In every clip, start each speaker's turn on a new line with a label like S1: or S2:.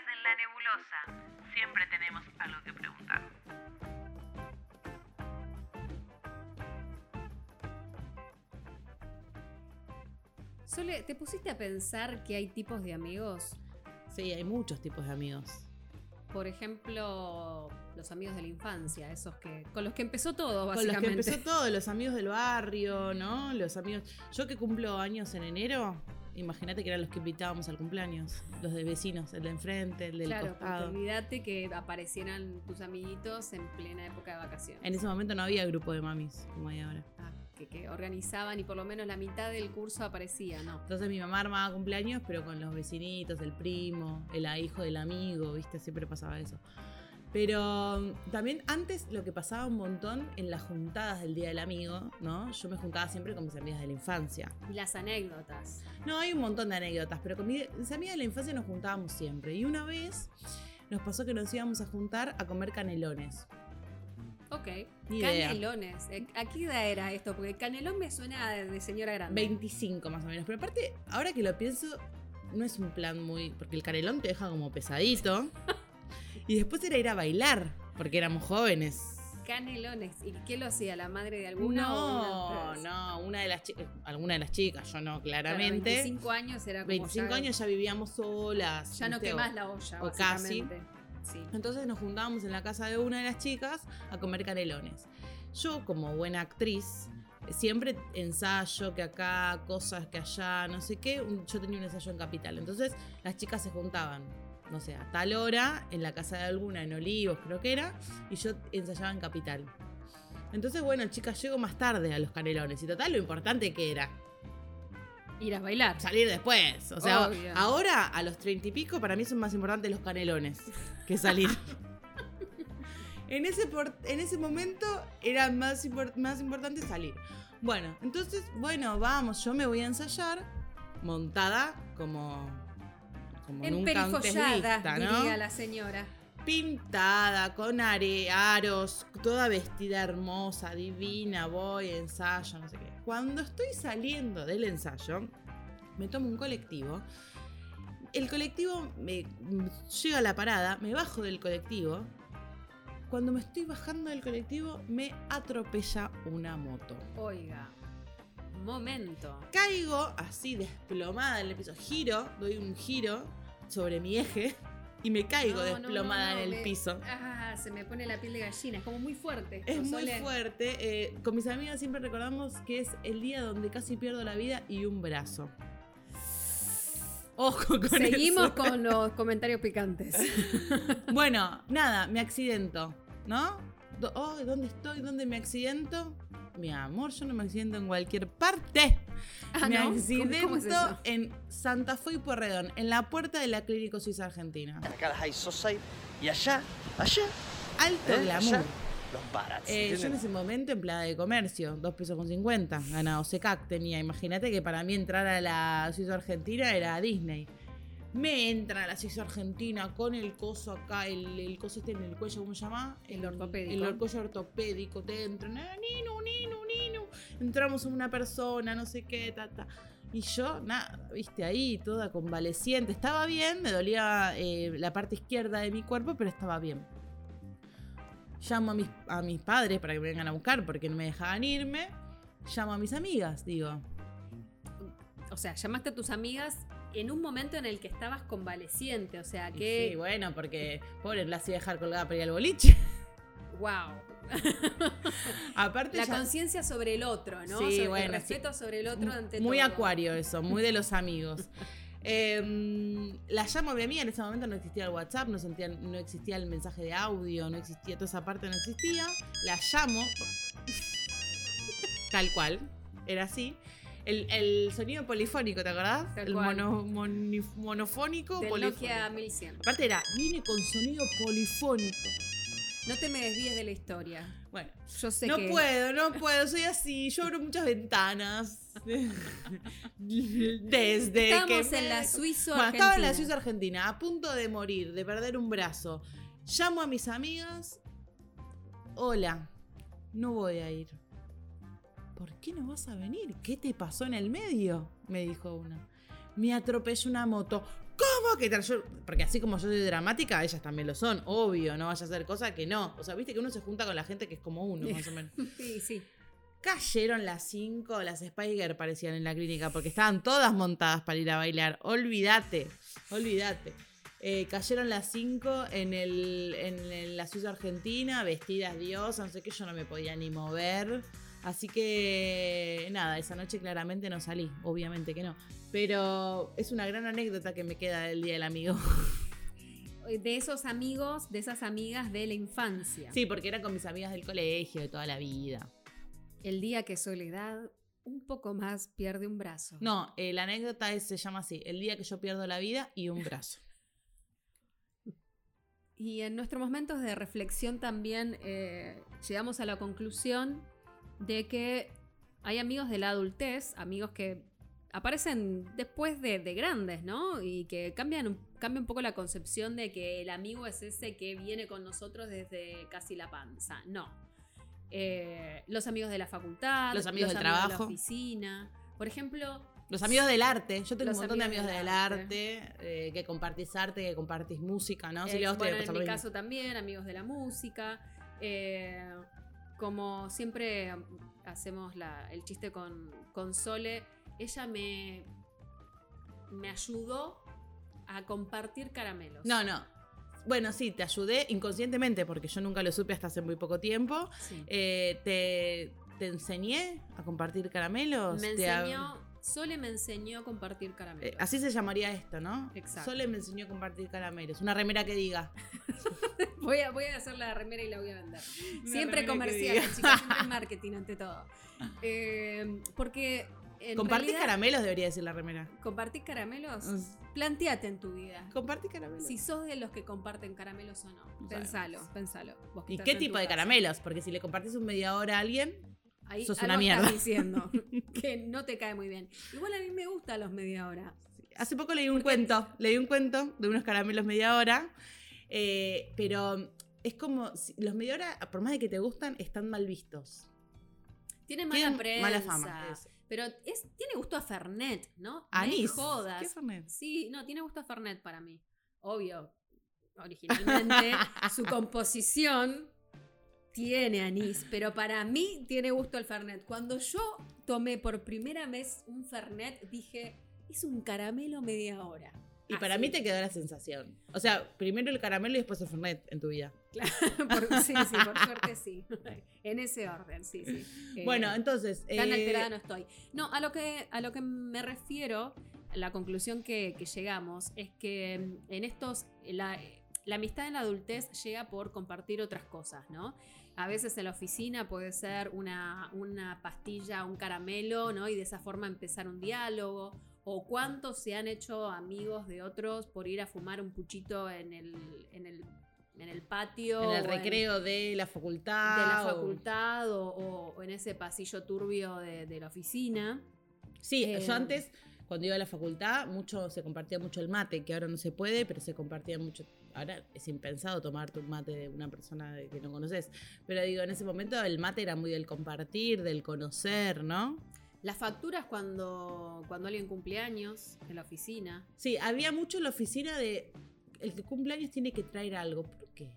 S1: En la nebulosa. Siempre tenemos algo que preguntar.
S2: Sole, ¿te pusiste a pensar que hay tipos de amigos?
S3: Sí, hay muchos tipos de amigos.
S2: Por ejemplo, los amigos de la infancia, esos que con los que empezó todo,
S3: Con los
S2: básicamente.
S3: que empezó todo, los amigos del barrio, ¿no? Los amigos. Yo que cumplo años en enero, imagínate que eran los que invitábamos al cumpleaños. Los de vecinos, el de enfrente, el del
S2: Claro,
S3: costado.
S2: olvídate que aparecieran tus amiguitos en plena época de vacaciones.
S3: En ese momento no había grupo de mamis como hay ahora.
S2: Ah, que, que organizaban y por lo menos la mitad del curso aparecía, ¿no?
S3: Entonces mi mamá armaba cumpleaños, pero con los vecinitos, el primo, el hijo del amigo, ¿viste? Siempre pasaba eso. Pero mm, también antes lo que pasaba un montón en las juntadas del Día del Amigo, ¿no? Yo me juntaba siempre con mis amigas de la infancia.
S2: Y las anécdotas.
S3: No, hay un montón de anécdotas, pero con mi- mis amigas de la infancia nos juntábamos siempre. Y una vez nos pasó que nos íbamos a juntar a comer canelones.
S2: Ok.
S3: Ni.
S2: Canelones. ¿A qué edad era esto? Porque canelón me suena de señora grande.
S3: 25 más o menos. Pero aparte, ahora que lo pienso, no es un plan muy... Porque el canelón te deja como pesadito. y después era ir a bailar, porque éramos jóvenes.
S2: Canelones. ¿Y qué lo hacía? ¿La madre de alguna o una
S3: No, no, una de las chicas, alguna de las chicas, yo no,
S2: Claro,
S3: claramente.
S2: 25 años era como
S3: 25
S2: ya,
S3: años ya vivíamos solas.
S2: Ya no quemás la olla,
S3: o casi.
S2: Sí.
S3: Entonces nos juntábamos en la casa de una de las chicas a comer canelones. Yo, como buena actriz, siempre ensayo que acá, cosas que allá, no sé qué. Yo tenía un ensayo en Capital. Entonces las chicas se juntaban, no sé, a tal hora en la casa de alguna, en Olivos creo que era, y yo ensayaba en Capital. Entonces, bueno, chicas, llego más tarde a los canelones. Y total, lo importante que era
S2: Ir a bailar.
S3: salir después. O sea,
S2: Obvio.
S3: ahora a los treinta y pico para mí son más importantes los canelones que salir. en, ese por- en ese momento era más, impor- más importante salir. Bueno, entonces, bueno, vamos, yo me voy a ensayar montada como, como nunca antes
S2: Emperifollada,
S3: vista, ¿no?
S2: diría la señora.
S3: Pintada, con are, aros, toda vestida hermosa, divina, voy, ensayo, no sé qué. Cuando estoy saliendo del ensayo, me tomo un colectivo. El colectivo me llega a la parada, me bajo del colectivo. Cuando me estoy bajando del colectivo, me atropella una moto.
S2: Oiga. Momento.
S3: Caigo así desplomada en el piso. Giro, doy un giro sobre mi eje y me caigo
S2: No,
S3: desplomada
S2: no, no,
S3: en el
S2: me-
S3: piso.
S2: Ah, se me pone la piel de gallina. Es como muy fuerte.
S3: Es muy fuerte. eh, con mis amigas siempre recordamos que es el día donde casi pierdo la vida y un brazo. Ojo con
S2: Seguimos
S3: eso.
S2: con los comentarios picantes.
S3: Bueno, nada, me accidento, ¿no? Oh, ¿Dónde estoy? ¿Dónde me accidento? Mi amor, yo no me accidento en cualquier parte.
S2: Ah,
S3: me
S2: ¿no? ¿Cómo-
S3: accidento
S2: cómo es eso?
S3: en Santa Fe y Porredón, en la puerta de la Clínica Suiza Argentina.
S4: Acá las high society y allá, allá,
S3: Alto
S4: ¿eh?
S3: glamour.
S4: allá, los barats.
S3: Eh, yo en ese momento empleada de comercio, 2 pesos con 50, ganado SECAC tenía. Imagínate que para mí entrar a la Suiza Argentina era Disney. Me entra la Suiza Argentina con el coso acá, el, el coso este en el cuello, ¿cómo se llama?
S2: El ortopédico.
S3: El cuello ortopédico, te entran, eh, ninu, ninu, ninu. Entramos una persona, no sé qué, ta, ta. Y yo, nada, viste, ahí toda convaleciente. Estaba bien, me dolía eh, la parte izquierda de mi cuerpo, pero estaba bien llamo a mis, a mis padres para que me vengan a buscar porque no me dejaban irme. Llamo a mis amigas, digo.
S2: O sea, llamaste a tus amigas en un momento en el que estabas convaleciente. O sea, que.
S3: Sí, bueno, porque pobre, la hacía dejar colgada para ir al boliche.
S2: ¡Wow!
S3: Aparte,
S2: La
S3: ya-
S2: conciencia sobre el otro, ¿no?
S3: Sí,
S2: Sobre
S3: bueno,
S2: el respeto sobre el otro ante
S3: muy
S2: todo.
S3: acuario eso, muy de los amigos. Eh, la llamo a mi amiga, en ese momento no existía el WhatsApp, no, sentía- no existía el mensaje de audio, no existía, toda esa parte no existía. La llamo, tal cual, era así. El, el sonido polifónico, ¿te acordás?
S2: Tal
S3: el mono- monofónico,
S2: Del
S3: polifónico.
S2: Nokia 1100.
S3: Aparte era, viene con sonido polifónico.
S2: No te me desvíes de la historia.
S3: Bueno,
S2: Yo sé
S3: no
S2: que.
S3: puedo, no puedo, soy así, yo abro muchas ventanas. Desde
S2: Estábamos
S3: que
S2: en la Suiza
S3: Bueno, estaba en la
S2: Argentina.
S3: Suiza Argentina, a punto de morir, de perder un brazo. Llamo a mis amigas. Hola, no voy a ir. ¿Por qué no vas a venir? ¿Qué te pasó en el medio? Me dijo una. Me atropelló una moto. ¿cómo que? Yo- porque así como yo soy dramática, ellas también lo son, obvio, no vaya a hacer cosas que no. O sea, viste que uno se junta con la gente que es como uno, más o menos.
S2: Sí, sí.
S3: Cayeron las cinco, las Spiger parecían en la clínica, porque estaban todas montadas para ir a bailar. Olvídate, olvídate. Eh, cayeron las cinco en, el, en la Suiza Argentina, vestidas diosas, no sé qué, yo no me podía ni mover. Así que nada, esa noche claramente no salí, obviamente que no. Pero es una gran anécdota que me queda del Día del Amigo.
S2: De esos amigos, de esas amigas de la infancia.
S3: Sí, porque era con mis amigas del colegio de toda la vida.
S2: El día que Soledad un poco más pierde un brazo.
S3: No, eh, la anécdota es- se llama así, el día que yo pierdo la vida y un brazo.
S2: Y en nuestros momentos de reflexión también eh, llegamos a la conclusión de que hay amigos de la adultez, amigos que aparecen después de, de grandes, ¿no? Y que cambian, un- cambia un poco la concepción de que el amigo es ese que viene con nosotros desde casi la panza. No. Eh, los amigos de la facultad,
S3: Los amigos del
S2: de
S3: trabajo.
S2: la oficina. Por ejemplo,
S3: Los amigos del arte, yo tengo
S2: Los
S3: un montón de
S2: amigos
S3: amigos
S2: del
S3: del arte, eh, que compartís arte, que compartís música, ¿no?
S2: Eh, bueno, en mi caso también, amigos de la música. eh, como siempre hacemos la- el chiste con, con Sole, ella me, me ayudó a compartir caramelos.
S3: No, no. Bueno, sí, te ayudé inconscientemente porque yo nunca lo supe hasta hace muy poco tiempo.
S2: Sí.
S3: Eh, te, te enseñé a compartir caramelos.
S2: me enseñó, Sole me enseñó a compartir
S3: eh,
S2: caramelos.
S3: así se llamaría esto, ¿no?
S2: Exacto.
S3: Sole me enseñó a compartir caramelos. Una remera que diga.
S2: Voy a, voy a hacer la remera y la voy a vender.
S3: Una
S2: Siempre comercial,
S3: diga.
S2: chicas, siempre marketing ante todo. Eh, porque realidad,
S3: caramelos, debería decir la remera.
S2: ¿Compartís caramelos?
S3: Es-
S2: Planteate en tu vida.
S3: Compartís caramelos.
S2: Si sos de los que comparten caramelos o no. Pensalo, pensalo.
S3: ¿Y qué tipo de caramelos? Porque si le compartís un media hora a alguien,
S2: Ahí
S3: sos
S2: algo
S3: una mierda.
S2: estás diciendo que no te cae muy bien. Igual a mí me gustan los media hora.
S3: Hace poco leí un cuento, leí un cuento de unos caramelos media hora, eh, pero es como, los media hora, por más de que te gustan, están mal vistos.
S2: Tiene mala
S3: Tienen
S2: prensa.
S3: mala fama.
S2: Pero es, tiene gusto a Fernet, ¿no?
S3: Anís.
S2: Me jodas.
S3: ¿Qué Fernet?
S2: Sí, no, tiene gusto a Fernet para mí. Obvio. Originalmente, su composición tiene anís, pero para mí tiene gusto al Fernet. Cuando yo tomé por primera vez un Fernet, dije, es un caramelo media hora.
S3: Y para
S2: Así.
S3: mí te quedó la sensación. O sea, primero el caramelo y después el Fernet en tu vida.
S2: Por- sí, sí, por suerte sí. En ese orden, sí, sí. Eh,
S3: Bueno, entonces...
S2: Tan
S3: eh,
S2: alterada no estoy. No, a lo que, a lo que me refiero, la conclusión que, que llegamos es que mm, en estos, la, la amistad en la adultez llega por compartir otras cosas, ¿no? A veces en la oficina puede ser una, una pastilla, un caramelo, ¿no? Y de esa forma empezar un diálogo. O cuántos se han hecho amigos de otros por ir a fumar un puchito en el, en el, en el patio.
S3: en el recreo de la facultad.
S2: de la facultad o, o- o en ese pasillo turbio de, de la oficina.
S3: Sí,
S2: Eh,
S3: yo antes, cuando iba a la facultad, mucho se compartía mucho el mate, que ahora no se puede, pero se compartía mucho. Ahora es impensado tomarte un mate de una persona que no conoces. Pero digo, en ese momento el mate era muy del compartir, del conocer, ¿no?
S2: Las facturas cuando, cuando alguien cumple años en la oficina.
S3: Sí, había mucho en la oficina de. El que cumple años tiene que traer algo. ¿Por qué?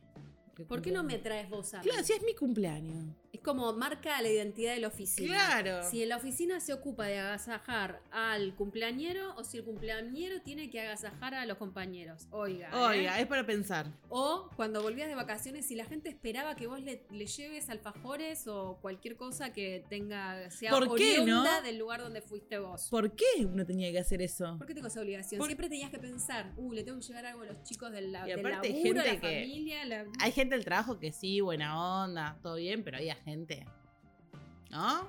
S2: ¿Por qué no me traes vos a mí?
S3: Claro, si es mi cumpleaños.
S2: Como marca la identidad de la oficina.
S3: Claro.
S2: Si la oficina se ocupa de agasajar al cumpleañero o si el cumpleañero tiene que agasajar a los compañeros. Oiga. ¿eh?
S3: Oiga, es para pensar.
S2: O cuando volvías de vacaciones, si la gente esperaba que vos le, le lleves alfajores o cualquier cosa que tenga sea
S3: ¿Por qué,
S2: oriunda
S3: no?
S2: del lugar donde fuiste vos.
S3: ¿Por qué uno tenía que hacer eso?
S2: ¿Por qué tengo esa obligación?
S3: Por-
S2: Siempre tenías que pensar, uh, le tengo que llevar algo a los chicos del, la,
S3: Y
S2: del
S3: aparte hay
S2: laburo,
S3: gente
S2: la
S3: que-
S2: familia, la...
S3: Hay gente del trabajo que sí, buena onda, todo bien, pero había gente. ¿No?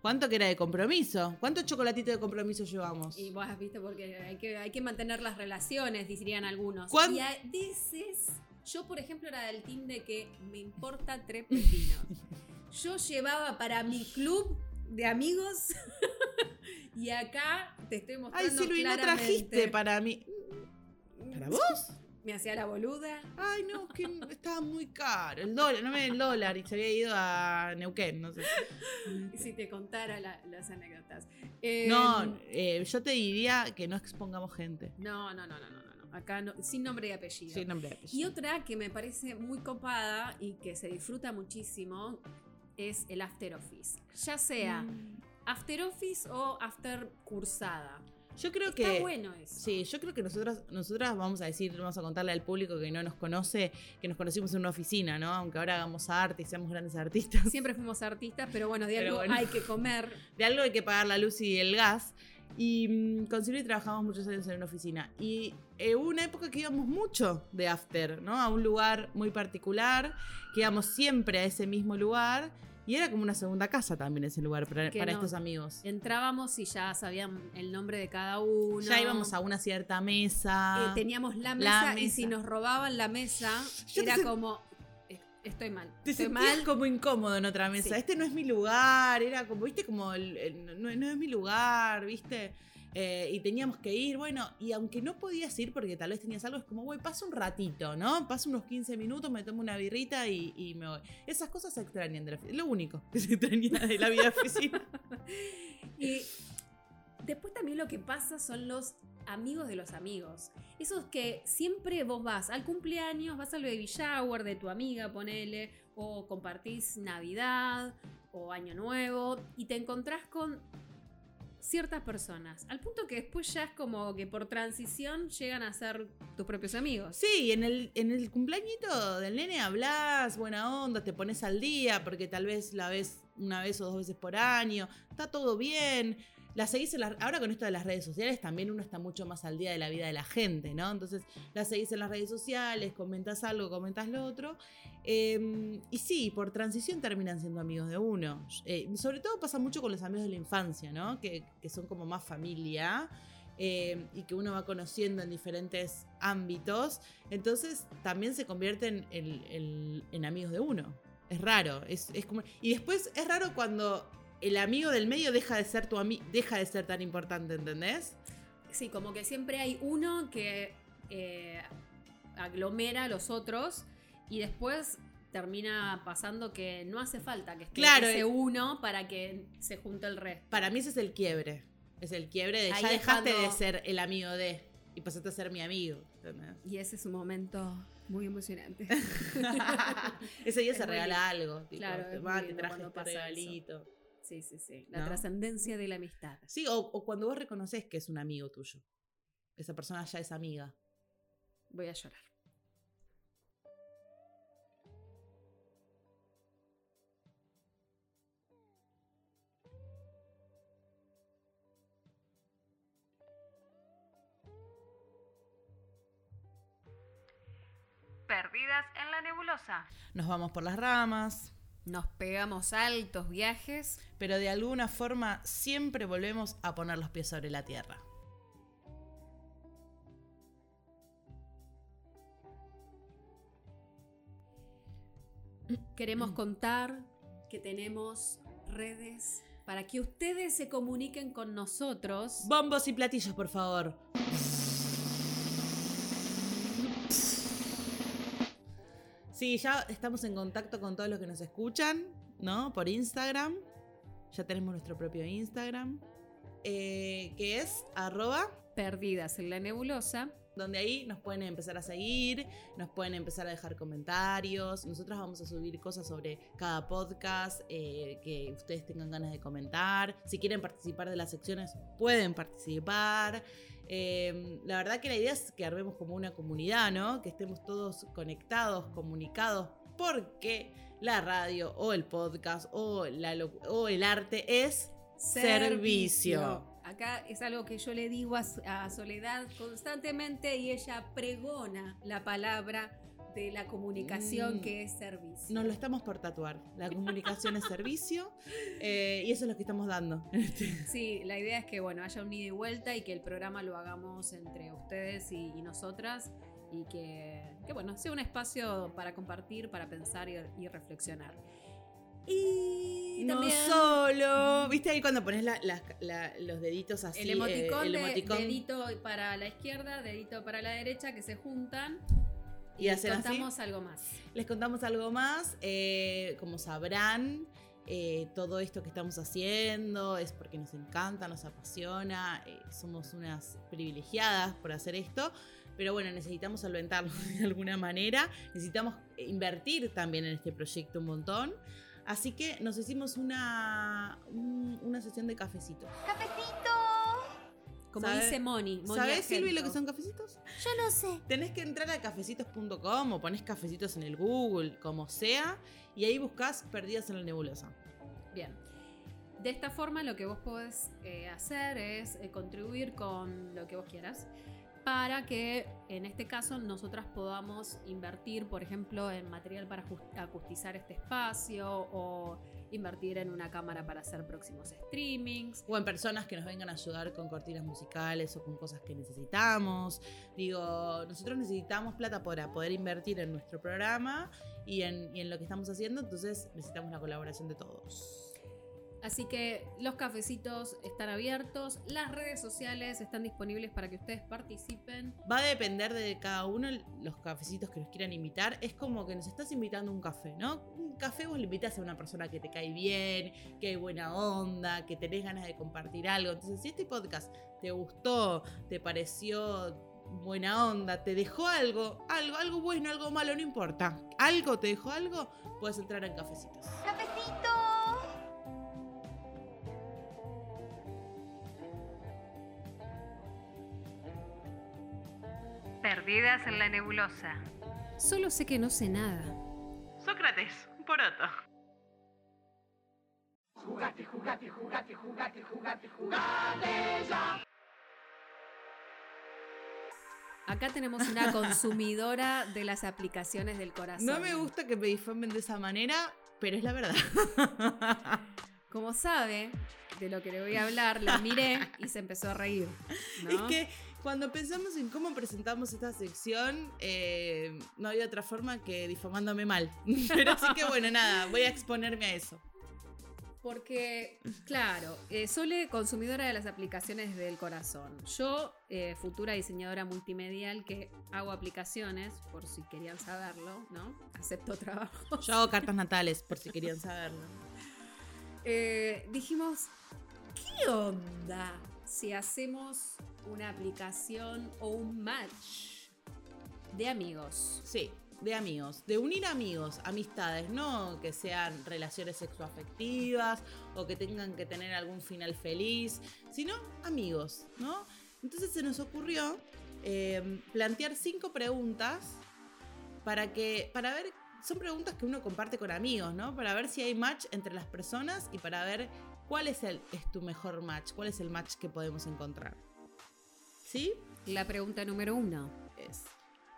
S3: ¿Cuánto que era de compromiso? ¿Cuántos chocolatitos de compromiso llevamos?
S2: Y vos has visto, porque hay que, hay que mantener las relaciones, dirían algunos.
S3: ¿Cuán-
S2: Y a veces, yo por ejemplo era del team de que me importa tres pepinos. Yo llevaba para mi club de amigos y acá te estoy
S3: Ay,
S2: mostrando
S3: Silvi, no trajiste para mí. ¿Para vos?
S2: Me hacía la boluda.
S3: Ay, no, que estaba muy caro. El dólar, no me el dólar y se había ido a Neuquén, no sé.
S2: Si te contara la- las anécdotas. Eh,
S3: No, eh, yo te diría que no expongamos gente.
S2: No, no, no, no, no, no, acá no- sin nombre y apellido.
S3: Sí, nombre y
S2: Y
S3: apellido.
S2: otra que me parece muy copada y que se disfruta muchísimo es el after office. Ya sea
S3: Mm.
S2: after office o after cursada.
S3: Yo creo
S2: Está
S3: que.
S2: bueno eso.
S3: Sí, yo creo que nosotras, nosotras vamos a decir, vamos a contarle al público que no nos conoce, que nos conocimos en una oficina, ¿no? Aunque ahora hagamos arte y seamos grandes artistas.
S2: Siempre fuimos artistas, pero bueno, de
S3: Pero
S2: algo
S3: bueno.
S2: hay que comer.
S3: De algo hay que pagar la luz y el gas. Y mm, con Silvia trabajamos muchos años en una oficina. Y eh, hubo una época que íbamos mucho de after, ¿no? A un lugar muy particular, que íbamos siempre a ese mismo lugar. Y era como una segunda casa también ese lugar para, para
S2: no.
S3: estos amigos.
S2: Entrábamos y ya sabían el nombre de cada uno.
S3: Ya íbamos a una cierta mesa.
S2: Eh, teníamos la
S3: La
S2: mesa, y
S3: mesa.
S2: si nos robaban la mesa,
S3: Yo
S2: era como. eh, Estoy mal.
S3: Te
S2: estoy mal.
S3: como incómodo en otra mesa.
S2: Sí.
S3: Este no es mi lugar. Era como, viste, como el- el- no, no es mi lugar, viste. Eh, y teníamos que ir, bueno, y aunque no podías ir porque tal vez tenías algo, es como, güey, pasa un ratito, ¿no? Pasa unos 15 minutos, me tomo una birrita y, y me voy. Esas cosas se extrañan de la. Lo único que se extraña de la vida oficina.
S2: Y después también lo que pasa son los amigos de los amigos. Esos que siempre vos vas al cumpleaños, vas al baby shower de tu amiga, ponele, o compartís Navidad o Año Nuevo, y te encontrás con ciertas personas. Al punto que después ya es como que por transición llegan a ser tus propios amigos.
S3: Sí, en el, en el cumpleañito del nene hablas, buena onda, te pones al día, porque tal vez la ves una vez o dos veces por año, está todo bien. La seguís las- ahora con esto de las redes sociales también uno está mucho más al día de la vida de la gente, ¿no? Entonces la seguís en las redes sociales, comentas algo, comentas lo otro. eh, y sí, por transición terminan siendo amigos de uno. Eh, sobre todo pasa mucho con los amigos de la infancia, ¿no? Que, que son como más familia eh, y que uno va conociendo en diferentes ámbitos. Entonces también se convierten en, en- en amigos de uno. Es raro. Es, es como, y después es raro cuando el amigo del medio deja de ser tu ami- deja de ser tan importante, ¿entendés?
S2: Sí, como que siempre hay uno que eh, aglomera a los otros y después termina pasando que no hace falta que esté
S3: Claro,
S2: ese
S3: eh.
S2: uno para que se junte el resto.
S3: Para mí ese es el quiebre. Es el quiebre de
S2: Ahí
S3: ya dejaste
S2: cuando-
S3: de ser el amigo de y pasaste a ser mi amigo. ¿entendés?
S2: Y ese es un momento muy emocionante.
S3: Ese día
S2: Es
S3: se regala algo. tipo,
S2: Claro,
S3: te traje este
S2: eso. Sí, sí, sí. La
S3: ¿No?
S2: trascendencia de la amistad.
S3: Sí, o, o cuando vos reconoces que es un amigo tuyo. Esa persona ya es amiga.
S2: Voy a llorar.
S1: Perdidas en la nebulosa.
S3: Nos vamos por las ramas,
S2: Nos pegamos altos viajes.
S3: pero de alguna forma siempre volvemos a poner los pies sobre la tierra.
S2: Queremos contar que tenemos redes para que ustedes se comuniquen con nosotros.
S3: Bombos y platillos, por favor. Sí, ya estamos en contacto con todos los que nos escuchan, ¿no? Por Instagram. Ya tenemos nuestro propio Instagram. eh, que es arroba
S2: Perdidas en la nebulosa.
S3: donde ahí nos pueden empezar a seguir, nos pueden empezar a dejar comentarios. Nosotros vamos a subir cosas sobre cada podcast eh, que ustedes tengan ganas de comentar. Si quieren participar de las secciones, pueden participar. Eh, la verdad que la idea es que armemos como una comunidad, ¿no? Que estemos todos conectados, comunicados, porque la radio o el podcast o, el arte es servicio.
S2: Acá es algo que yo le digo a, a Soledad constantemente y ella pregona la palabra de la comunicación
S3: Mm.
S2: que es servicio.
S3: Nos lo estamos por tatuar. La comunicación es servicio eh, y eso es lo que estamos dando.
S2: Sí, la idea es que bueno, haya un ida y vuelta y que el programa lo hagamos entre ustedes y, y nosotras y que, que, bueno, sea un espacio para compartir, para pensar y, y reflexionar. Y
S3: no
S2: también
S3: solo. ¿Viste ahí cuando pones la- la- la- los deditos así?
S2: el
S3: eh,
S2: emoticón,
S3: el
S2: de
S3: emoticón
S2: dedito para la izquierda, dedito para la derecha que se juntan
S3: y hacen así?
S2: contamos algo más.
S3: Les contamos algo más. eh, como sabrán, eh, todo esto que estamos haciendo es porque nos encanta, nos apasiona. eh, somos unas privilegiadas por hacer esto. Pero bueno, necesitamos solventarlo de alguna manera. Necesitamos invertir también en este proyecto un montón. Así que nos hicimos una, un- una sesión de cafecitos.
S2: Como
S3: ¿Sabe-
S2: dice Moni. Moni
S3: ¿Sabés, Silvi, lo que son cafecitos?
S5: Yo no sé.
S3: Tenés que entrar a cafecitos.com o ponés cafecitos en el Google, como sea, y ahí buscás Perdidas en la Nebulosa.
S2: Bien. De esta forma lo que vos podés eh, hacer es eh, contribuir con lo que vos quieras para que en este caso nosotras podamos invertir, por ejemplo, en material para acustizar este espacio o invertir en una cámara para hacer próximos streamings.
S3: O en personas que nos vengan a ayudar con cortinas musicales o con cosas que necesitamos. Digo, nosotros necesitamos plata para poder invertir en nuestro programa y en, y en lo que estamos haciendo, entonces necesitamos la colaboración de todos.
S2: Así que los cafecitos están abiertos, las redes sociales están disponibles para que ustedes participen.
S3: Va a depender de cada uno los cafecitos que nos quieran invitar. Es como que nos estás invitando a un café, ¿no? Un café vos le invitas a una persona que te cae bien, que hay buena onda, que tenés ganas de compartir algo. Entonces, si este podcast te gustó, te pareció buena onda, te dejó algo, algo, algo bueno, algo malo, no importa. Algo te dejó algo, puedes entrar en cafecitos.
S5: ¡Cafecito!
S1: Perdidas en la nebulosa.
S2: Solo sé que no sé nada.
S1: Sócrates, poroto.
S2: Acá tenemos una consumidora de las aplicaciones del corazón.
S3: No me gusta que me difamen de esa manera, pero es la verdad.
S2: Como sabe de lo que le voy a hablar, la miré y se empezó a reír. ¿no?
S3: Es que cuando pensamos en cómo presentamos esta sección, eh, no había otra forma que difamándome mal. Pero así que bueno, nada, voy a exponerme a eso.
S2: Porque, claro, eh, Sole, consumidora de las aplicaciones del corazón. Yo, eh, futura diseñadora multimedial que hago aplicaciones, por si querían saberlo, ¿no? Acepto trabajo.
S3: Yo hago cartas natales, por si querían saberlo.
S2: Eh, dijimos, ¿qué onda si hacemos una aplicación o un match de amigos?
S3: Sí, de amigos, de unir amigos, amistades, no que sean relaciones sexoafectivas o que tengan que tener algún final feliz, sino amigos, ¿no? Entonces se nos ocurrió eh, plantear cinco preguntas para que, para ver, son preguntas que uno comparte con amigos, ¿no? Para ver si hay match entre las personas y para ver cuál es, el, es tu mejor match, cuál es el match que podemos encontrar. ¿Sí?
S2: La pregunta número uno.
S3: es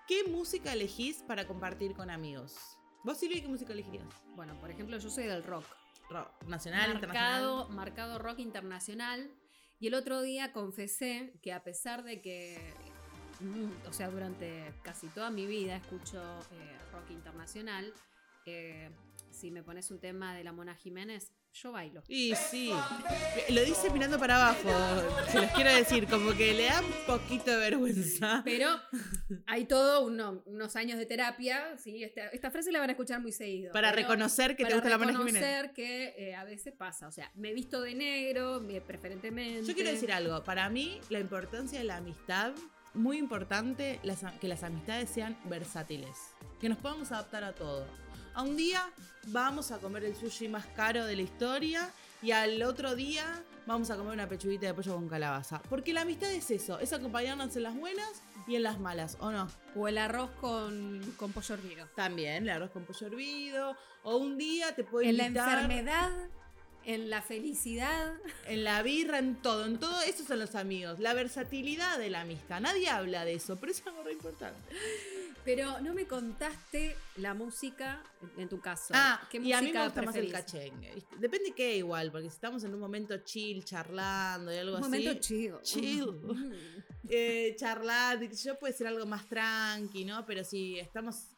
S3: ¿Qué música elegís para compartir con amigos? ¿Vos, Silvia, qué música elegirías?
S2: Bueno, por ejemplo, yo soy del rock.
S3: Rock, nacional,
S2: marcado,
S3: internacional.
S2: marcado rock internacional. Y el otro día confesé que a pesar de que, mm, o sea, durante casi toda mi vida escucho eh, rock internacional, eh, si me pones un tema de la Mona Jiménez, yo bailo.
S3: Y sí, lo dice mirando para abajo, se los quiero decir, como que le da un poquito de vergüenza.
S2: Pero hay todo uno- unos años de terapia, ¿sí? Esta, esta frase la van a escuchar muy seguido.
S3: Para reconocer que te
S2: para
S3: gusta la Mona Jiménez.
S2: reconocer que eh, a veces pasa. O sea, me he visto de negro, me- preferentemente.
S3: Yo quiero decir algo, para mí la importancia de la amistad, muy importante las que las amistades sean versátiles, que nos podamos adaptar a todo. A un día vamos a comer el sushi más caro de la historia y al otro día vamos a comer una pechuguita de pollo con calabaza. Porque la amistad es eso, es acompañarnos en las buenas y en las malas, ¿o no?
S2: O el arroz con, con pollo hervido.
S3: También, el arroz con pollo hervido, o un día te puedo
S2: En la
S3: invitar
S2: enfermedad, en la felicidad.
S3: en la birra, en todo, en todo eso son los amigos, la versatilidad de la amistad. Nadie habla de eso, pero es algo re importante.
S2: Pero no me contaste la música, en tu caso.
S3: Ah,
S2: ¿Qué
S3: y a mí me
S2: música
S3: gusta más el
S2: preferís?
S3: cachengue. ¿viste? Depende qué igual, porque si estamos en un momento chill, charlando y algo
S2: Un
S3: así.
S2: momento chill.
S3: Chill.
S2: Mm.
S3: eh, charlando, yo puede ser algo más tranqui, ¿no? Pero si estamos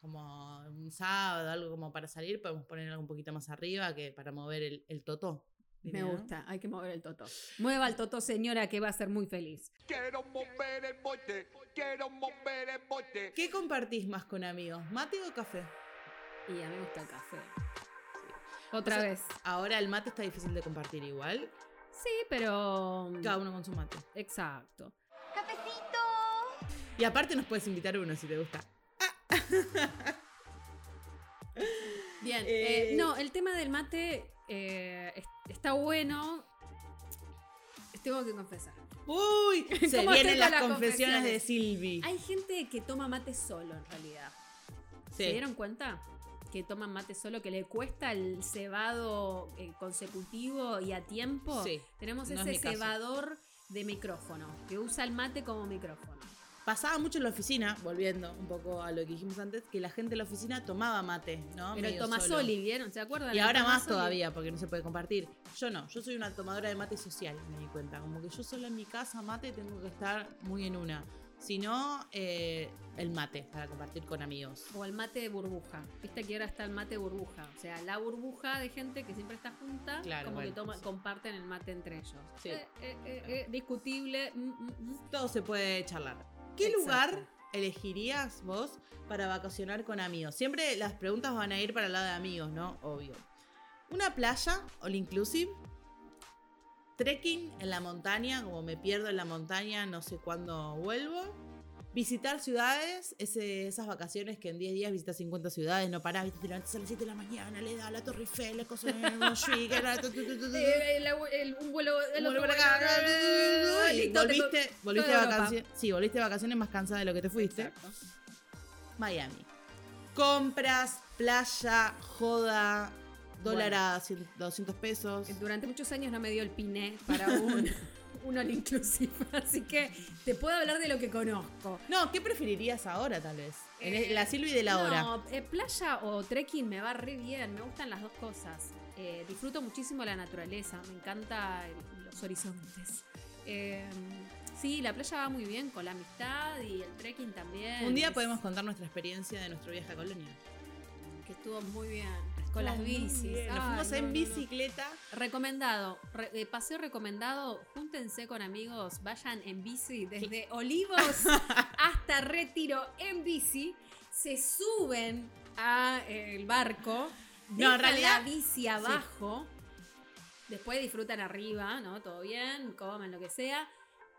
S3: como un sábado, algo como para salir, podemos poner algo un poquito más arriba que para mover el, el totó.
S2: Me gusta, hay que mover el toto. Mueva el toto, señora, que va a ser muy feliz.
S6: Quiero mover el bote, quiero mover el bote.
S3: ¿Qué compartís más con amigos? ¿Mate o café?
S2: Y a mí me gusta el café. Otra
S3: O sea,
S2: vez.
S3: Ahora el mate está difícil de compartir igual.
S2: Sí, pero.
S3: Cada uno con su mate.
S2: Exacto.
S5: ¡Cafecito!
S3: Y aparte nos puedes invitar uno si te gusta.
S2: Bien,
S3: Eh,
S2: eh, no, el tema del mate eh, es- está bueno. Tengo que confesar.
S3: Uy, se
S2: ¿Cómo
S3: vienen las
S2: con las
S3: confesiones de? Silvi.
S2: Hay gente que toma mate solo en realidad.
S3: Sí.
S2: ¿Se dieron cuenta? Que toman mate solo, que le cuesta el cebado eh, consecutivo y a tiempo.
S3: Sí,
S2: Tenemos
S3: no
S2: ese cebador de micrófono, que usa el mate como micrófono.
S3: Pasaba mucho en la oficina, volviendo un poco a lo que dijimos antes, que la gente en la oficina tomaba mate, ¿no?
S2: Pero el. Tomasoli, ¿vieron? ¿Se acuerdan?
S3: Y ahora más todavía, porque no se puede compartir. Yo no, yo soy una tomadora de mate social, me di cuenta. Como que yo sola en mi casa mate tengo que estar muy en una. Si no, eh, el mate para compartir con amigos.
S2: O el mate de burbuja. Viste que ahora está el mate burbuja. O sea, la burbuja de gente que siempre está junta,
S3: Claro,
S2: como que toma,
S3: sí.
S2: comparten el mate entre ellos.
S3: Sí.
S2: Eh, eh, eh, discutible. mm, mm, mm.
S3: Todo se puede charlar. ¿Qué
S2: Exacto.
S3: lugar elegirías vos para vacacionar con amigos? Siempre las preguntas van a ir para el lado de amigos, ¿no? Obvio. Una playa, all inclusive. Trekking en la montaña, como me pierdo en la montaña, no sé cuándo vuelvo. Visitar ciudades, ese- esas vacaciones que en 10 días visitas 50 ciudades, no parás, viste, te levantas a las 7 de la mañana, le das a la Torre Eiffel, la cosa de Montjuic, la- tu, tu, tu, tu, tu.
S2: Eh, un vuelo. el otro
S3: y volviste, volviste de vacaciones. Sí, volviste de vacaciones más cansada de lo que te fuiste.
S2: Exacto.
S3: Miami. Compras, playa, joda, dólar a 100 200 pesos.
S2: Durante muchos años no me dio el piné para un, un all inclusive. Así que te puedo hablar de lo que conozco.
S3: No, ¿qué preferirías ahora, tal vez?
S2: Eh,
S3: la Silvi de la hora.
S2: No, eh, playa o trekking me va re bien, me gustan las dos cosas. Eh, disfruto muchísimo la naturaleza, me encanta los horizontes. Eh, sí, la playa va muy bien con la amistad y el trekking también.
S3: Un día
S2: Es-
S3: podemos contar nuestra experiencia de nuestro viaje a Colonia.
S2: Que estuvo muy bien, con las bicis.
S3: Nos
S2: Ay,
S3: fuimos
S2: no,
S3: en
S2: no.
S3: bicicleta.
S2: Recomendado, re- eh, paseo recomendado, júntense con amigos, vayan en bici desde Olivos hasta Retiro en bici, se suben al barco,
S3: No, en realidad-
S2: la bici abajo, después disfrutan arriba, ¿no? Todo bien, comen lo que sea,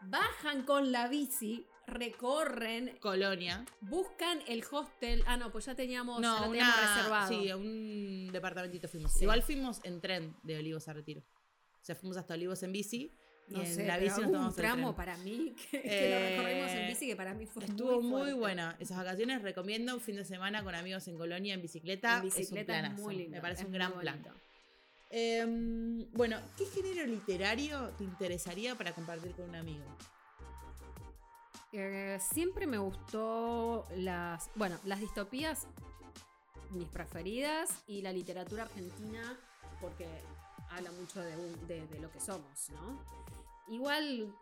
S2: bajan con la bici, recorren,
S3: Colonia.
S2: buscan el hostel, ah no, pues ya teníamos, ya
S3: No,
S2: lo teníamos
S3: una,
S2: reservado.
S3: sí, a un departamentito fuimos.
S2: Sí.
S3: Igual fuimos en tren de Olivos a Retiro. O sea, fuimos hasta Olivos en bici. Y
S2: No
S3: en
S2: sé,
S3: la
S2: pero
S3: bici nos
S2: un
S3: tomamos el
S2: tramo
S3: tren.
S2: para mí que, que
S3: Eh,
S2: lo recorrimos en bici que para mí fue
S3: Estuvo muy,
S2: fuerte.
S3: buena. Esas vacaciones recomiendo un fin de semana con amigos en Colonia en bicicleta.
S2: En bicicleta
S3: es
S2: es,
S3: un planazo.
S2: muy lindo.
S3: Me parece
S2: es
S3: un
S2: muy
S3: gran plan. Em, bueno, ¿qué género literario te interesaría para compartir con un amigo?
S2: Eh, siempre me gustó las, bueno, las distopías, mis preferidas, y la literatura argentina, porque habla mucho de, de- lo que somos, ¿no? Igual,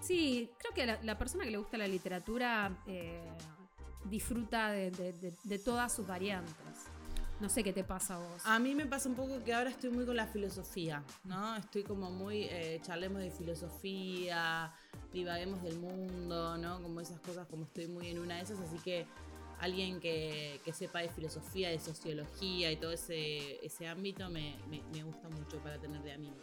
S2: sí, creo que la, la persona que le gusta la literatura eh, disfruta de- de todas sus variantes. No sé qué te pasa a vos.
S3: A mí me pasa un poco que ahora estoy muy con la filosofía, ¿no? Estoy como muy, eh, charlemos de filosofía, divaguemos del mundo, ¿no? Como esas cosas, como estoy muy en una de esas, así que alguien que, que sepa de filosofía, de sociología y todo ese, ese ámbito me, me- me gusta mucho para tener de amigo.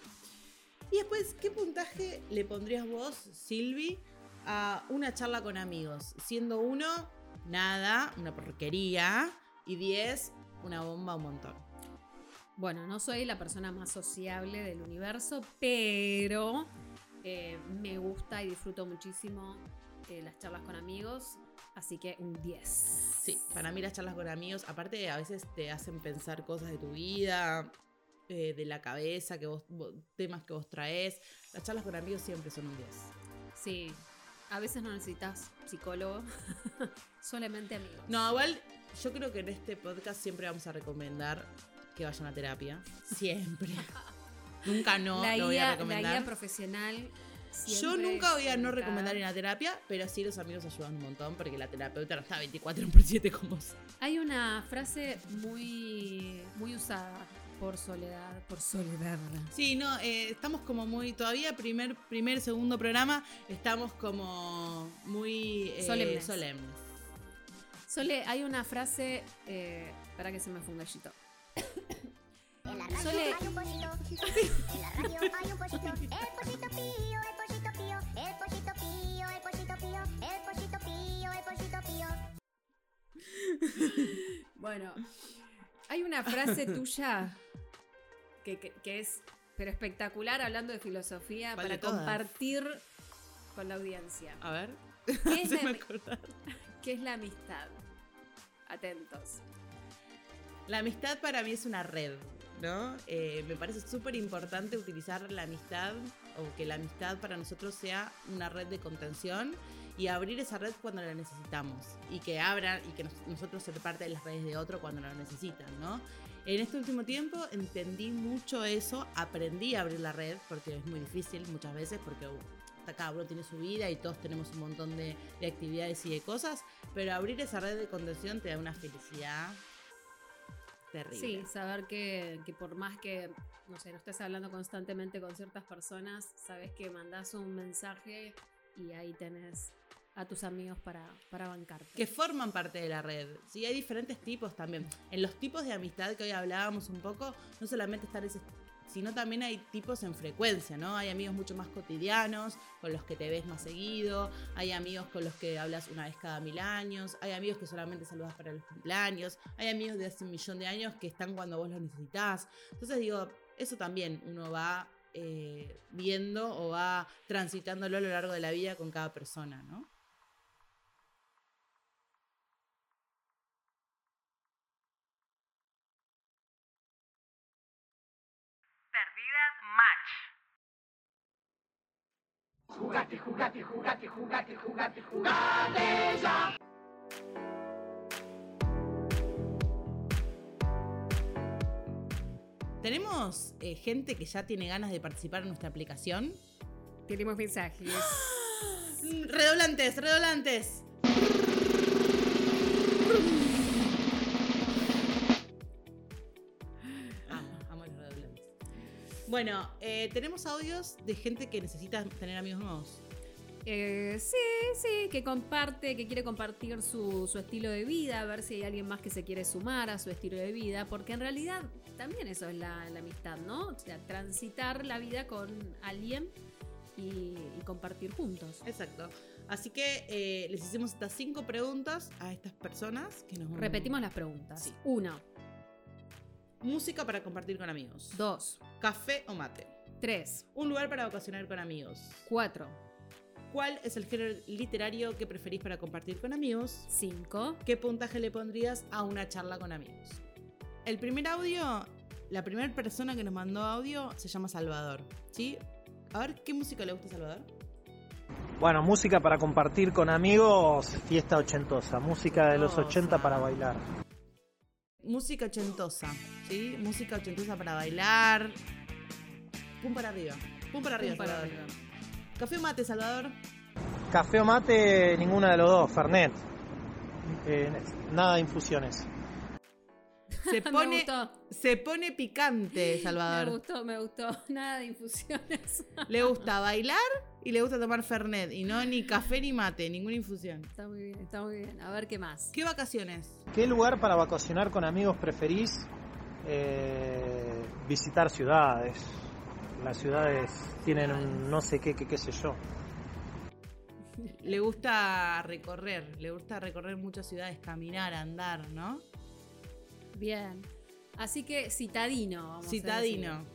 S3: Y después, ¿qué puntaje le pondrías vos, Silvi, a una charla con amigos? Siendo uno, nada, una porquería, y diez, una bomba un montón.
S2: Bueno, no soy la persona más sociable del universo, pero eh, me gusta y disfruto muchísimo eh, las charlas con amigos, así que un 10.
S3: Sí, para mí las charlas con amigos, aparte a veces te hacen pensar cosas de tu vida, eh, de la cabeza, que vos, vos- temas que vos traes. Las charlas con amigos siempre son un 10.
S2: Sí, a veces no necesitas psicólogo, solamente amigos.
S3: No, igual yo creo que en este podcast siempre vamos a recomendar que vayan a terapia. Siempre. Nunca no
S2: la,
S3: lo voy a
S2: guía, la
S3: recomendar.
S2: guía profesional.
S3: Yo nunca voy a no recomendar ir a terapia, pero sí los amigos ayudan un montón porque la terapeuta no está 24 por 7 con vos.
S2: Hay una frase muy, muy usada por soledad, por soledad.
S3: Sí, no, eh, estamos como muy, todavía primer, primer, segundo programa, estamos como muy eh,
S2: Solemnes.
S3: solemnes.
S2: Sole, hay una frase, eh, para que se me fue un gallito.
S5: En la radio
S2: Sole-
S5: hay un pollito. En la radio hay un pollito. El pollito pío, el pollito pío, el pollito pío, el pollito pío, el pollito pío,
S2: Bueno, hay una frase tuya que, que- que es pero espectacular hablando de filosofía
S3: ¿Cuál de
S2: para
S3: todas?
S2: compartir con la audiencia.
S3: A ver.
S2: ¿Qué es, la, qué es la amistad? Atentos.
S3: La amistad para mí es una red, ¿no? Eh, me parece súper importante utilizar la amistad o que la amistad para nosotros sea una red de contención y abrir esa red cuando la necesitamos y que abran y que nos- nosotros ser parte de las redes de otro cuando lo necesitan, ¿no? En este último tiempo entendí mucho eso, aprendí a abrir la red porque es muy difícil muchas veces porque cada uno tiene su vida y todos tenemos un montón de, de actividades y de cosas, pero abrir esa red de contención te da una felicidad terrible.
S2: Sí, saber que, que por más que, no sé, no estés hablando constantemente con ciertas personas, sabes que mandás un mensaje y ahí tenés a tus amigos para, para bancarte.
S3: que forman parte de la red. Sí, hay diferentes tipos también. En los tipos de amistad que hoy hablábamos un poco, no solamente están ese, sino también hay tipos en frecuencia, ¿no? Hay amigos mucho más cotidianos, con los que te ves más seguido, hay amigos con los que hablas una vez cada mil años, hay amigos que solamente saludas para los cumpleaños, hay amigos de hace un millón de años que están cuando vos los necesitas. Entonces digo, eso también uno va eh, viendo o va transitándolo a lo largo de la vida con cada persona, ¿no? Tenemos eh, gente que ya tiene ganas de participar en nuestra aplicación.
S2: Tenemos mensajes.
S3: Mm, Redoblantes, redoblantes. Bueno, eh, tenemos audios de gente que necesita tener amigos nuevos.
S2: Eh, sí, sí, que comparte, que quiere compartir su, su estilo de vida, a ver si hay alguien más que se quiere sumar a su estilo de vida, porque en realidad también eso es la, la amistad, ¿no? O sea, transitar la vida con alguien y, y compartir juntos.
S3: Exacto. Así que eh, les hicimos estas cinco preguntas a estas personas que nos
S2: Repetimos las preguntas.
S3: Sí.
S2: Uno,
S3: Música para compartir con amigos.
S2: dos,
S3: Café o mate.
S2: tres,
S3: Un lugar para vacacionar con amigos.
S2: cuatro,
S3: ¿Cuál es el género literario que preferís para compartir con amigos?
S2: cinco.
S3: ¿Qué puntaje le pondrías a una charla con amigos? El primer audio, la primera persona que nos mandó audio se llama Salvador, ¿sí? A ver, ¿qué música le gusta a Salvador?
S7: Bueno, música para compartir con amigos, fiesta ochentosa, música de los
S3: Ochentosa.
S7: 80 para bailar.
S3: Música ochentosa, ¿sí? Música ochentosa para bailar. Pum para arriba, pum para arriba,
S2: Pum para
S3: Salvador.
S2: arriba.
S3: Café o mate, Salvador.
S7: Café o mate, ninguna de los dos, Fernet. Eh, nada de infusiones.
S3: Se
S2: me
S3: pone,
S2: gustó,
S3: se pone picante,
S2: me
S3: Salvador.
S2: gustó, me gustó. Nada de infusiones.
S3: Le gusta bailar y le gusta tomar Fernet. Y no ni café ni mate, ninguna infusión.
S2: Está muy bien, está muy bien. A ver qué más.
S3: ¿Qué vacaciones?
S7: ¿Qué lugar para vacacionar con amigos preferís? Eh, visitar ciudades. Las ciudades tienen un no sé qué, qué, qué sé yo.
S3: Le gusta recorrer, le gusta recorrer muchas ciudades, caminar, andar, ¿no?
S2: Bien. Así que citadino. Vamos a
S3: Citadino.
S2: decir.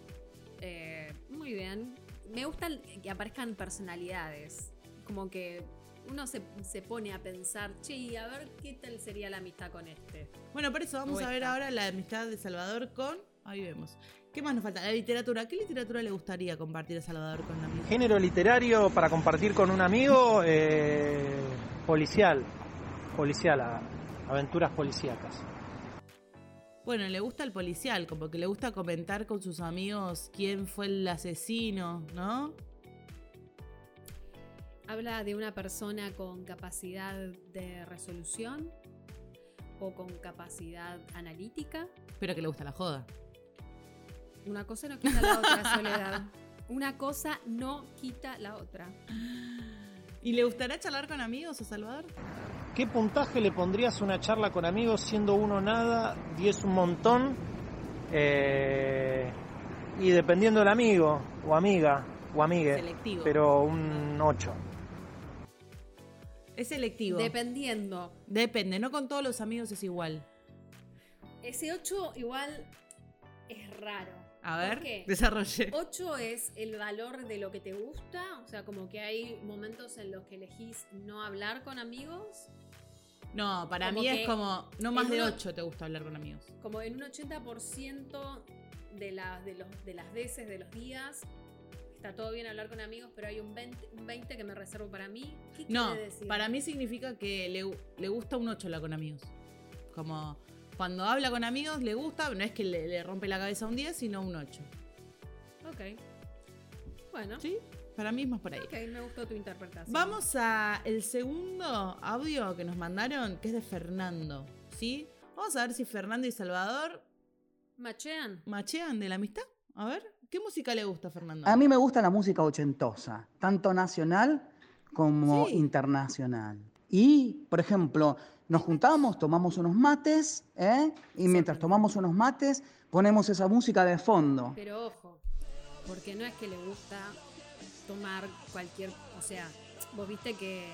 S2: Eh, muy bien. Me gusta que aparezcan personalidades. Como que uno se, se pone a pensar, che, a ver qué tal sería la amistad con este.
S3: Bueno, por eso vamos
S2: O
S3: a ver
S2: esta.
S3: ahora la amistad de Salvador con. Ahí vemos. ¿Qué más nos falta? La literatura. ¿Qué literatura le gustaría compartir a Salvador con amigos?
S7: Género literario para compartir con un amigo, eh, policial. Policial, aventuras policíacas.
S3: Bueno, le gusta el policial, como que le gusta comentar con sus amigos quién fue el asesino, ¿no?
S2: Habla de una persona con capacidad de resolución o con capacidad analítica.
S3: Pero que le gusta la joda.
S2: Una cosa no quita la otra, Soledad. Una cosa no quita la otra.
S3: ¿Y le gustará charlar con amigos a Salvador?
S7: ¿Qué puntaje le pondrías a una charla con amigos siendo uno nada, 10 un montón? eh, y dependiendo del amigo o amiga o amigue,
S3: Selectivo.
S7: pero un 8.
S3: Es selectivo.
S2: Dependiendo.
S3: Depende, no con todos los amigos es igual.
S2: Ese 8 igual es raro.
S3: A
S2: ¿Por
S3: ver,
S2: qué?
S3: desarrolle.
S2: 8 es el valor de lo que te gusta, o sea, como que hay momentos en los que elegís no hablar con amigos,
S3: No, para
S2: Como
S3: mí es como, no más de
S2: uno-
S3: 8 te gusta hablar con amigos.
S2: como en un 80% de, la- de, los, de las veces, de los días, está todo bien hablar con amigos, pero hay un 20, un 20 que me reservo para mí. ¿Qué
S3: No,
S2: quiere decir?
S3: para mí significa que le, le gusta un 8 hablar con amigos. Como cuando habla con amigos le gusta, no es que le, le rompe la cabeza un 10, sino un 8.
S2: Ok. Bueno,
S3: ¿Sí? Para mí es más por ahí.
S2: ok, me gustó tu interpretación.
S3: Vamos a el segundo audio que nos mandaron, que es de Fernando. ¿Sí? Vamos a ver si Fernando y Salvador
S2: ¿Machean?
S3: machean de la amistad. A ver, ¿qué música le gusta a Fernando?
S8: A mí me gusta la música ochentosa, tanto nacional como
S3: Sí.
S8: internacional. Y, por ejemplo, nos juntamos, tomamos unos mates, ¿eh? y mientras tomamos unos mates, ponemos esa música de fondo.
S2: Pero ojo, porque no es que le gusta tomar cualquier. O sea, vos viste que,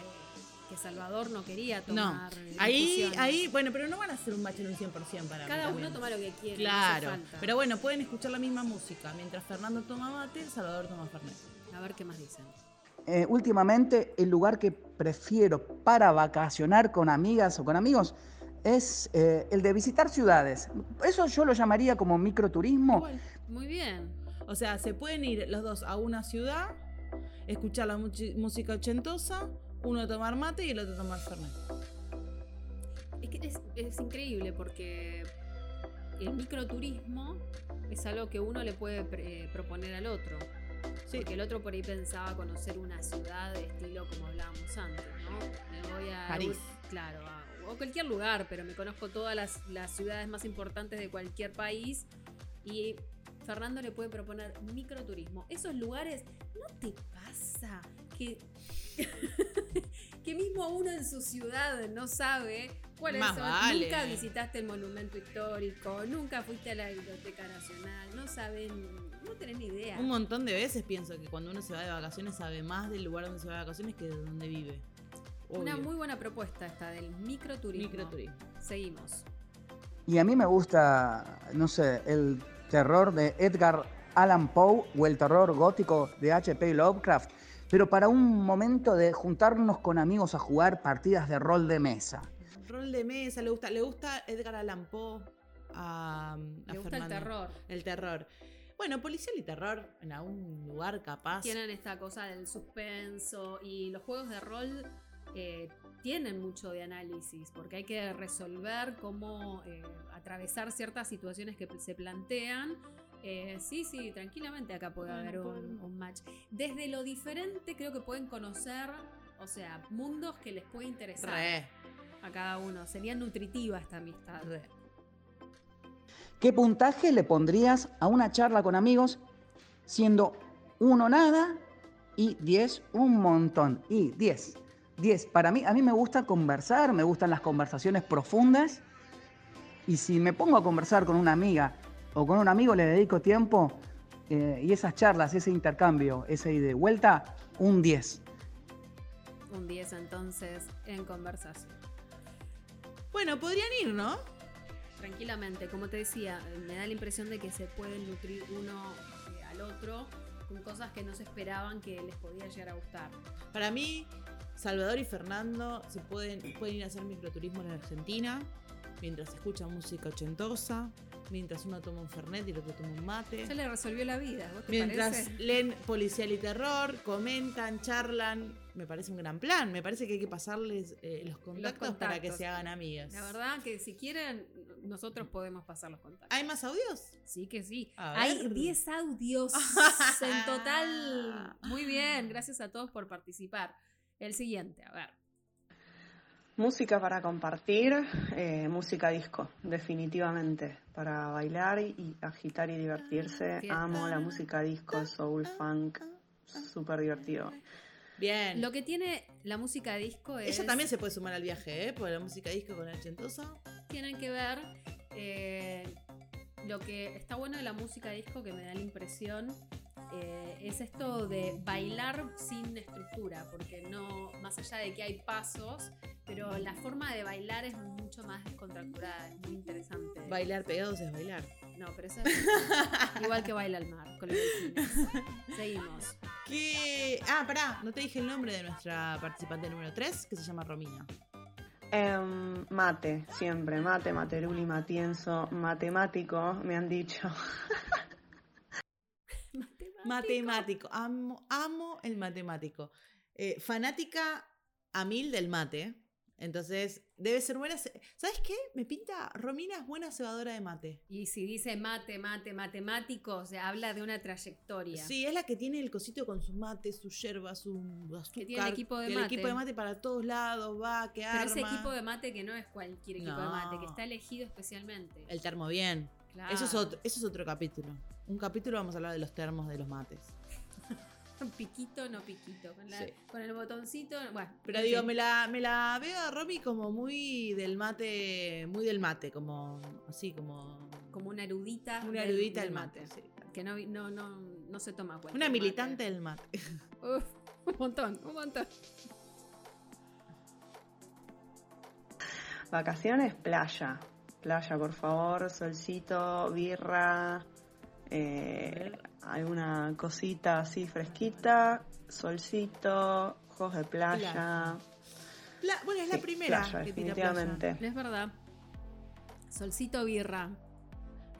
S2: que Salvador no quería
S3: no,
S2: tomar. eh,
S3: ahí, ahí, bueno, pero no van a hacer un match en un 100% para mí
S2: Cada uno
S3: también.
S2: toma lo que quiere. no
S3: Claro,
S2: falta.
S3: pero bueno, pueden escuchar la misma música. Mientras Fernando toma mate, Salvador toma Fernet.
S2: A ver qué más dicen.
S8: Eh, últimamente, el lugar que prefiero para vacacionar con amigas o con amigos es eh, el de visitar ciudades. Eso yo lo llamaría como microturismo.
S2: Muy bien.
S3: O sea, se pueden ir los dos a una ciudad, escuchar la música ochentosa, uno tomar mate y el otro tomar Fernet.
S2: Es que es, es increíble porque el microturismo es algo que uno le puede pre- eh, proponer al otro.
S3: Sí.
S2: Porque el otro por ahí pensaba conocer una ciudad de estilo como hablábamos antes, ¿no? Me voy a.
S3: París.
S2: Claro, a- o cualquier lugar, pero me conozco todas las, las ciudades más importantes de cualquier país. Y Fernando le puede proponer microturismo. Esos lugares, ¿no te pasa que. que mismo uno en su ciudad no sabe cuáles
S3: Más
S2: son?
S3: vale.
S2: Nunca visitaste el monumento histórico, nunca fuiste a la Biblioteca Nacional, no saben, no tenés ni idea.
S3: Un montón de veces pienso que cuando uno se va de vacaciones sabe más del lugar donde se va de vacaciones que de donde vive.
S2: Una muy buena propuesta esta del microturismo.
S3: Microturismo.
S2: Seguimos.
S8: Y a mí me gusta, no sé, el terror de Edgar Allan Poe o el terror gótico de H.P. Lovecraft, pero para un momento de juntarnos con amigos a jugar partidas de rol de mesa.
S3: Rol de mesa, le gusta, le gusta Edgar Allan Poe a, a
S2: Le gusta el terror.
S3: El terror. Bueno, policial y terror en algún lugar capaz.
S2: Tienen esta cosa del suspenso y los juegos de rol eh, tienen mucho de análisis porque hay que resolver cómo eh, atravesar ciertas situaciones que se plantean. Eh, sí, sí, tranquilamente acá puede
S3: Bueno,
S2: haber un, match. Desde lo diferente creo que pueden conocer, o sea, mundos que les puede interesar
S3: Re,
S2: a cada uno. Sería nutritiva esta amistad.
S3: re.
S8: ¿Qué puntaje le pondrías a una charla con amigos siendo uno nada y 10 un montón? Y 10. 10. Para mí, a mí me gusta conversar, me gustan las conversaciones profundas. Y si me pongo a conversar con una amiga o con un amigo, le dedico tiempo eh, y esas charlas, ese intercambio, ese ida vuelta, un 10.
S2: Un 10 entonces en conversación.
S3: Bueno, podrían ir, ¿no?
S2: Tranquilamente, como te decía, me da la impresión de que se pueden nutrir uno eh, al otro con cosas que no se esperaban que les podía llegar a gustar.
S3: Para mí, Salvador y Fernando se pueden, pueden ir a hacer microturismo en Argentina mientras escuchan música ochentosa, mientras uno toma un fernet y el otro toma un mate.
S2: Ya le resolvió la vida, ¿vos te
S3: Mientras
S2: parece?
S3: leen policial y terror, comentan, charlan. Me parece un gran plan. Me parece que hay que pasarles eh, los, contactos para que se hagan amigas.
S2: La verdad que si quieren, nosotros podemos pasar los contactos.
S3: ¿Hay más audios?
S2: Sí que sí. Hay
S3: ver.
S2: 10 audios en total. Muy bien, gracias a todos por participar. El siguiente, a ver.
S9: Música para compartir, eh, música disco, definitivamente. Para bailar y agitar y divertirse.
S2: Fiesta.
S9: Amo la música disco, soul, funk, súper divertido.
S3: Bien.
S2: Lo que tiene la música disco es.
S3: Ella también se puede sumar al viaje, ¿eh? Porque la música disco con el ochentosa.
S2: tienen que ver eh, lo que está bueno de la música disco que me da la impresión eh, es esto de bailar sin estructura, porque no, más allá de que hay pasos, pero la forma de bailar es mucho más descontracturada, es muy interesante.
S3: Bailar pegados es bailar.
S2: No, pero eso es igual que baila al mar, con los. Seguimos.
S3: Ah, pará, no te dije el nombre de nuestra participante número 3, que se llama Romina.
S9: Em, mate, siempre, mate, materuli, matienzo, matemático, me han dicho.
S3: Matemático, amo, amo el matemático. Eh, fanática a mil del mate. Entonces, debe ser buena. ¿Sabes qué? Me pinta. Romina es buena cebadora de mate.
S2: Y si dice mate, mate, matemático, o sea, habla de una trayectoria.
S3: Sí, es la que tiene el cosito con sus mates, su yerba, su azúcar.
S2: tiene el equipo de
S3: el
S2: mate.
S3: equipo de mate para todos lados, va, que
S2: Pero
S3: arma.
S2: ese equipo de mate que no es cualquier equipo de mate, que está elegido especialmente.
S3: El termo bien.
S2: Claro.
S3: Eso, es otro, eso es otro capítulo. Un capítulo vamos a hablar de los termos de los mates.
S2: Piquito, no piquito. Con, la-
S3: Sí.
S2: con el botoncito. Bueno.
S3: Pero digo, me la, me la veo a Romy como muy del mate, muy del mate, como así, como
S2: Como una erudita.
S3: una
S2: del-
S3: erudita
S2: del
S3: del mate. sí.
S2: Que no, no, no, no se toma cuenta.
S3: Una
S2: del
S3: militante
S2: mate.
S3: del mate.
S2: Uf, un montón, un montón.
S9: Vacaciones, playa. Playa, por favor, solcito, birra, eh, alguna cosita así fresquita, solcito, ojos de playa.
S3: Playa. La- bueno, es la primera
S9: playa,
S3: que tira playa.
S9: definitivamente.
S2: Es verdad. Solcito birra.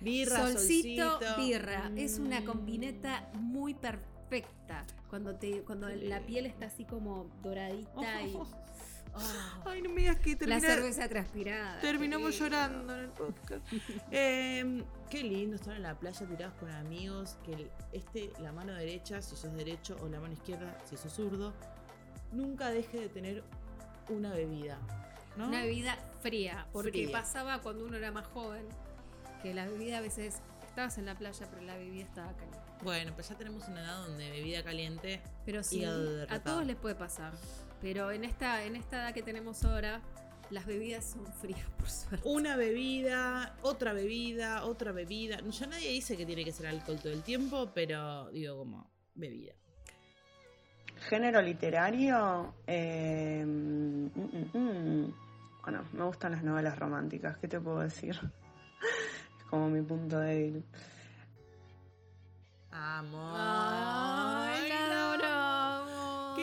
S3: Birra,
S2: solcito,
S3: solcito.
S2: birra. Es una
S3: Mm.
S2: combineta muy perfecta. Cuando te, cuando la piel está así como doradita y. Oh,
S3: Ay, no me digas que
S2: la
S3: termina-
S2: cerveza transpirada.
S3: terminamos llorando en el podcast. Eh, qué lindo estar en la playa tirados con amigos. Que el- este, la mano derecha, si sos derecho, o la mano izquierda, si sos zurdo, nunca deje de tener una bebida. ¿no?
S2: Una bebida fría, porque
S3: Fría.
S2: pasaba cuando uno era más joven, que la bebida a veces estabas en la playa, pero la bebida estaba caliente.
S3: Bueno, pues ya tenemos una edad donde bebida caliente.
S2: Pero sí, a todos les puede pasar. Pero en esta, en esta edad que tenemos ahora, las bebidas son frías, por suerte.
S3: Una bebida, otra bebida, otra bebida. Ya nadie dice que tiene que ser alcohol todo el tiempo, pero digo como bebida.
S9: Género literario, eh, mm, mm, mm. bueno, me gustan las novelas románticas, ¿qué te puedo decir? Es como mi punto débil.
S3: Amor.
S2: Ay.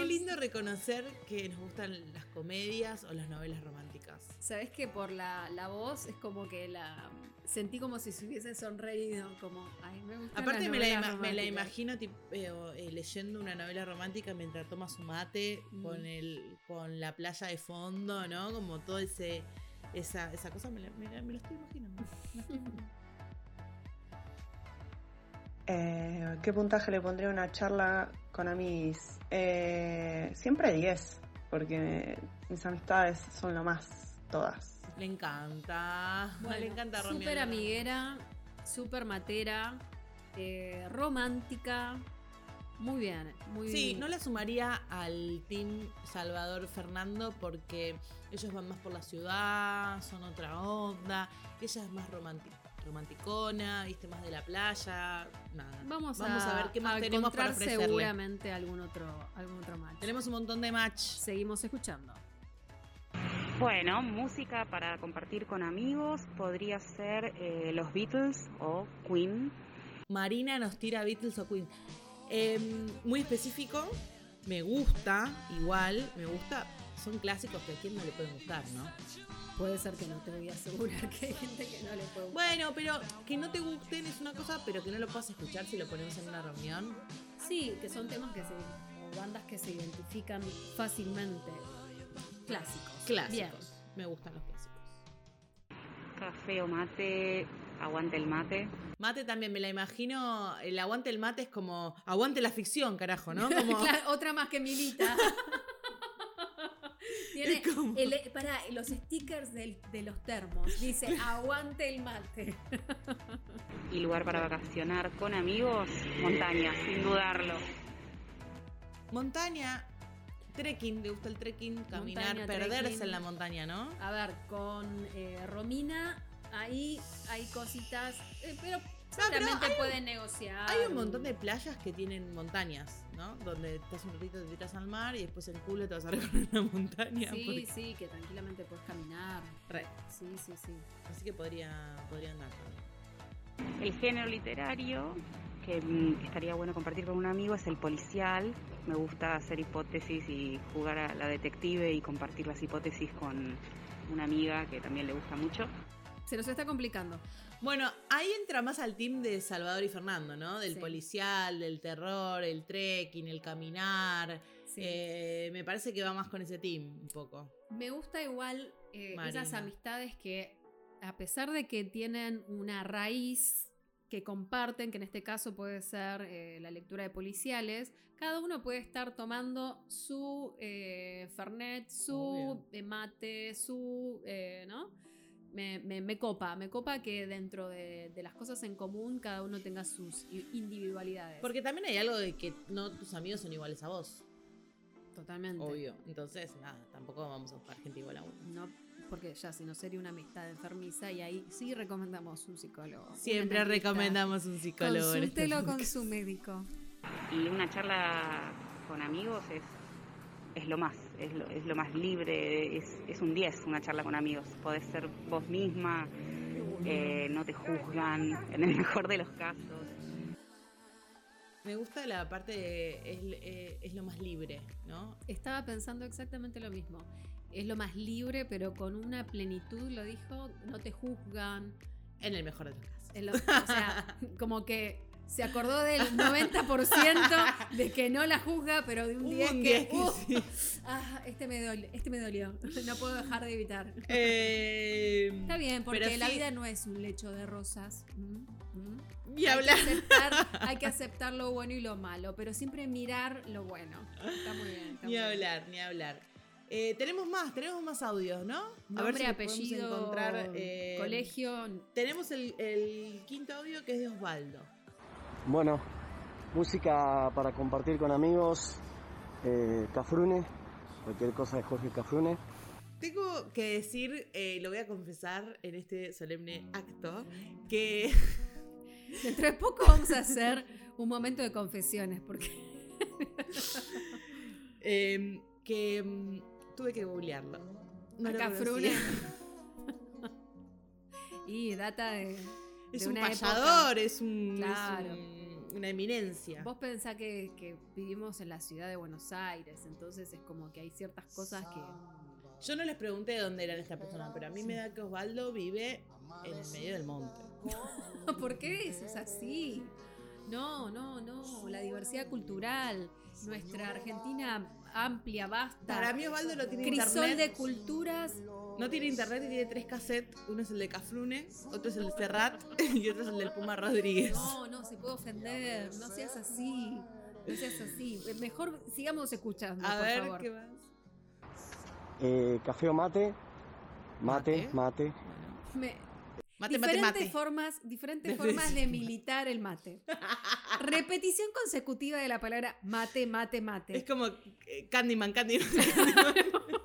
S3: Qué lindo reconocer que nos gustan las comedias o las novelas románticas.
S2: Sabes que por la, la voz es como que la sentí como si se hubiese sonreído, como, ay, me gusta.
S3: Aparte me la, me la imagino tipo, eh, eh, leyendo una novela romántica mientras toma su mate
S2: Mm.
S3: con el con la playa de fondo, ¿no? Como todo ese esa, esa cosa me, la- me la- me lo estoy imaginando.
S9: Eh, ¿Qué puntaje le pondría a una charla con amigos? Eh, siempre 10, porque mis amistades son lo más, todas.
S3: Le encanta. le encanta.
S2: Súper amiguera, súper matera, eh, romántica. Muy bien, muy
S3: Sí,
S2: bien.
S3: no la sumaría al team Salvador Fernando porque ellos van más por la ciudad, son otra onda. Ella es más romántica, romanticona, viste, más de la playa. Nada.
S2: Vamos,
S3: a, ver qué más
S2: a
S3: tenemos para ofrecerle.
S2: seguramente algún otro, algún otro match.
S3: Tenemos un montón de match.
S2: Seguimos escuchando.
S10: Bueno, música para compartir con amigos podría ser eh, los Beatles o Queen.
S3: Marina nos tira Beatles o Queen. Em, muy específico, me gusta, igual, me gusta. Son clásicos que a quien no le pueden gustar, ¿no?
S2: Puede ser que no te voy a asegurar que hay gente que no le puede gustar.
S3: Bueno, pero que no te gusten es una cosa, pero que no lo puedas escuchar si lo ponemos en una reunión.
S2: Sí, que son temas que se. o bandas que se identifican fácilmente. Clásicos.
S3: Clásicos.
S2: Bien.
S3: Me gustan los clásicos.
S10: Café o mate, aguante el mate.
S3: Mate también, me la imagino. El aguante el mate es como. Aguante la ficción, carajo, ¿no? Como,
S2: Claro, otra más que milita. Tiene el- para los stickers del- de los termos. Dice, aguante el mate.
S10: Y lugar para vacacionar con amigos, montaña, sin dudarlo.
S3: Montaña. Trekking, ¿te gusta el trekking? Caminar,
S2: Montaña,
S3: perderse
S2: trekking.
S3: en la montaña, ¿no?
S2: A ver, con eh, Romina ahí hay cositas, eh, pero
S3: pero
S2: seguramente
S3: hay un-
S2: pueden negociar.
S3: Hay un montón de playas que tienen montañas, ¿no? Donde estás un ratito, te tiras al mar y después el culo te vas a recorrer una montaña.
S2: Sí,
S3: porque-
S2: sí, que tranquilamente puedes caminar.
S3: Re.
S2: Sí, sí, sí.
S3: Así que podría, podría andar también.
S10: El género literario que mm, estaría bueno compartir con un amigo es el policial. Me gusta hacer hipótesis y jugar a la detective y compartir las hipótesis con una amiga que también le gusta mucho.
S2: Se nos está complicando.
S3: Bueno, ahí entra más al team de Salvador y Fernando, ¿no? Del
S2: Sí.
S3: policial, del terror, el trekking, el caminar.
S2: Sí.
S3: Eh, me parece que va más con ese team un poco.
S2: Me gusta igual eh, esas amistades que, a pesar de que tienen una raíz que comparten, que en este caso puede ser eh, la lectura de policiales, cada uno puede estar tomando su eh, Fernet, su mate, su. eh, ¿No? Me, me- me copa, me copa que dentro de, de las cosas en común cada uno tenga sus individualidades.
S3: Porque también hay algo de que no tus amigos son iguales a vos,
S2: Totalmente.
S3: obvio. Entonces, nada, tampoco vamos a buscar gente igual a uno.
S2: No, porque ya si no sería una amistad enfermiza y ahí sí recomendamos un psicólogo.
S3: Siempre recomendamos un psicólogo. este
S2: Consúltelo con su médico.
S10: Y una charla con amigos es, es lo más, es lo, es lo más libre, es, es un 10 una charla con amigos. Podés ser vos misma, eh, no te juzgan, en el mejor de los casos.
S3: Me gusta la parte de es, eh, es lo más libre, ¿no?
S2: Estaba pensando exactamente lo mismo. Es lo más libre, pero con una plenitud, lo dijo, no te juzgan.
S3: En el mejor de los casos.
S2: En lo- o sea, como que se acordó del 90% de que no la juzga, pero de un
S3: Hubo
S2: 10
S3: un
S2: que,
S3: 10 que
S2: uh,
S3: sí.
S2: ah, este me dolió, este me dolió. No puedo dejar de evitar.
S3: Eh,
S2: Está bien, porque la vida no es un lecho de rosas. Mm, mm.
S3: Y
S2: Hay que
S3: hablar.
S2: aceptar- hay que aceptar lo bueno y lo malo, pero siempre mirar lo bueno. Está muy bien. está
S3: Ni
S2: muy bien.
S3: hablar, ni hablar. Eh, tenemos más, tenemos más audios, ¿no?
S2: Nombre,
S3: podemos
S2: apellido,
S3: encontrar. eh,
S2: colegio.
S3: Tenemos el, el quinto audio que es de Osvaldo.
S11: Bueno, música para compartir con amigos, eh, Cafrune, cualquier cosa de Jorge Cafrune.
S3: Tengo que decir, eh, lo voy a confesar en este solemne acto, que
S2: Dentro de poco vamos a hacer un momento de confesiones, porque
S3: eh, que mm, tuve que googlearlo. No lo
S2: acá
S3: conocía.
S2: Frune. y data de.
S3: Es un payador, es, un, es
S2: Claro.
S3: un- una eminencia.
S2: Vos pensás que, que vivimos en la ciudad de Buenos Aires, entonces es como que hay ciertas cosas que.
S3: Yo no les pregunté de dónde eran esta persona, pero a mí me da que Osvaldo vive en el medio del monte.
S2: ¿Por qué eso es así? No, no, no. La diversidad cultural, nuestra Argentina amplia, vasta.
S3: Para mí Osvaldo no tiene
S2: Crisol
S3: internet.
S2: de culturas.
S3: No tiene internet y tiene tres cassettes. Uno es el de Cafrune, otro es el de Serrat y otro es el del Puma Rodríguez.
S2: No, no, se puede ofender. No seas así. No seas así. Mejor sigamos escuchando,
S3: A
S2: por
S3: ver
S2: favor.
S3: qué más.
S11: Eh, café o mate, mate, mate.
S3: Mate, mate,
S2: diferentes
S3: mate.
S2: formas, diferentes
S3: De
S2: formas de militar el mate. Repetición consecutiva de la palabra mate, mate, mate.
S3: Es como eh, Candyman, Candyman.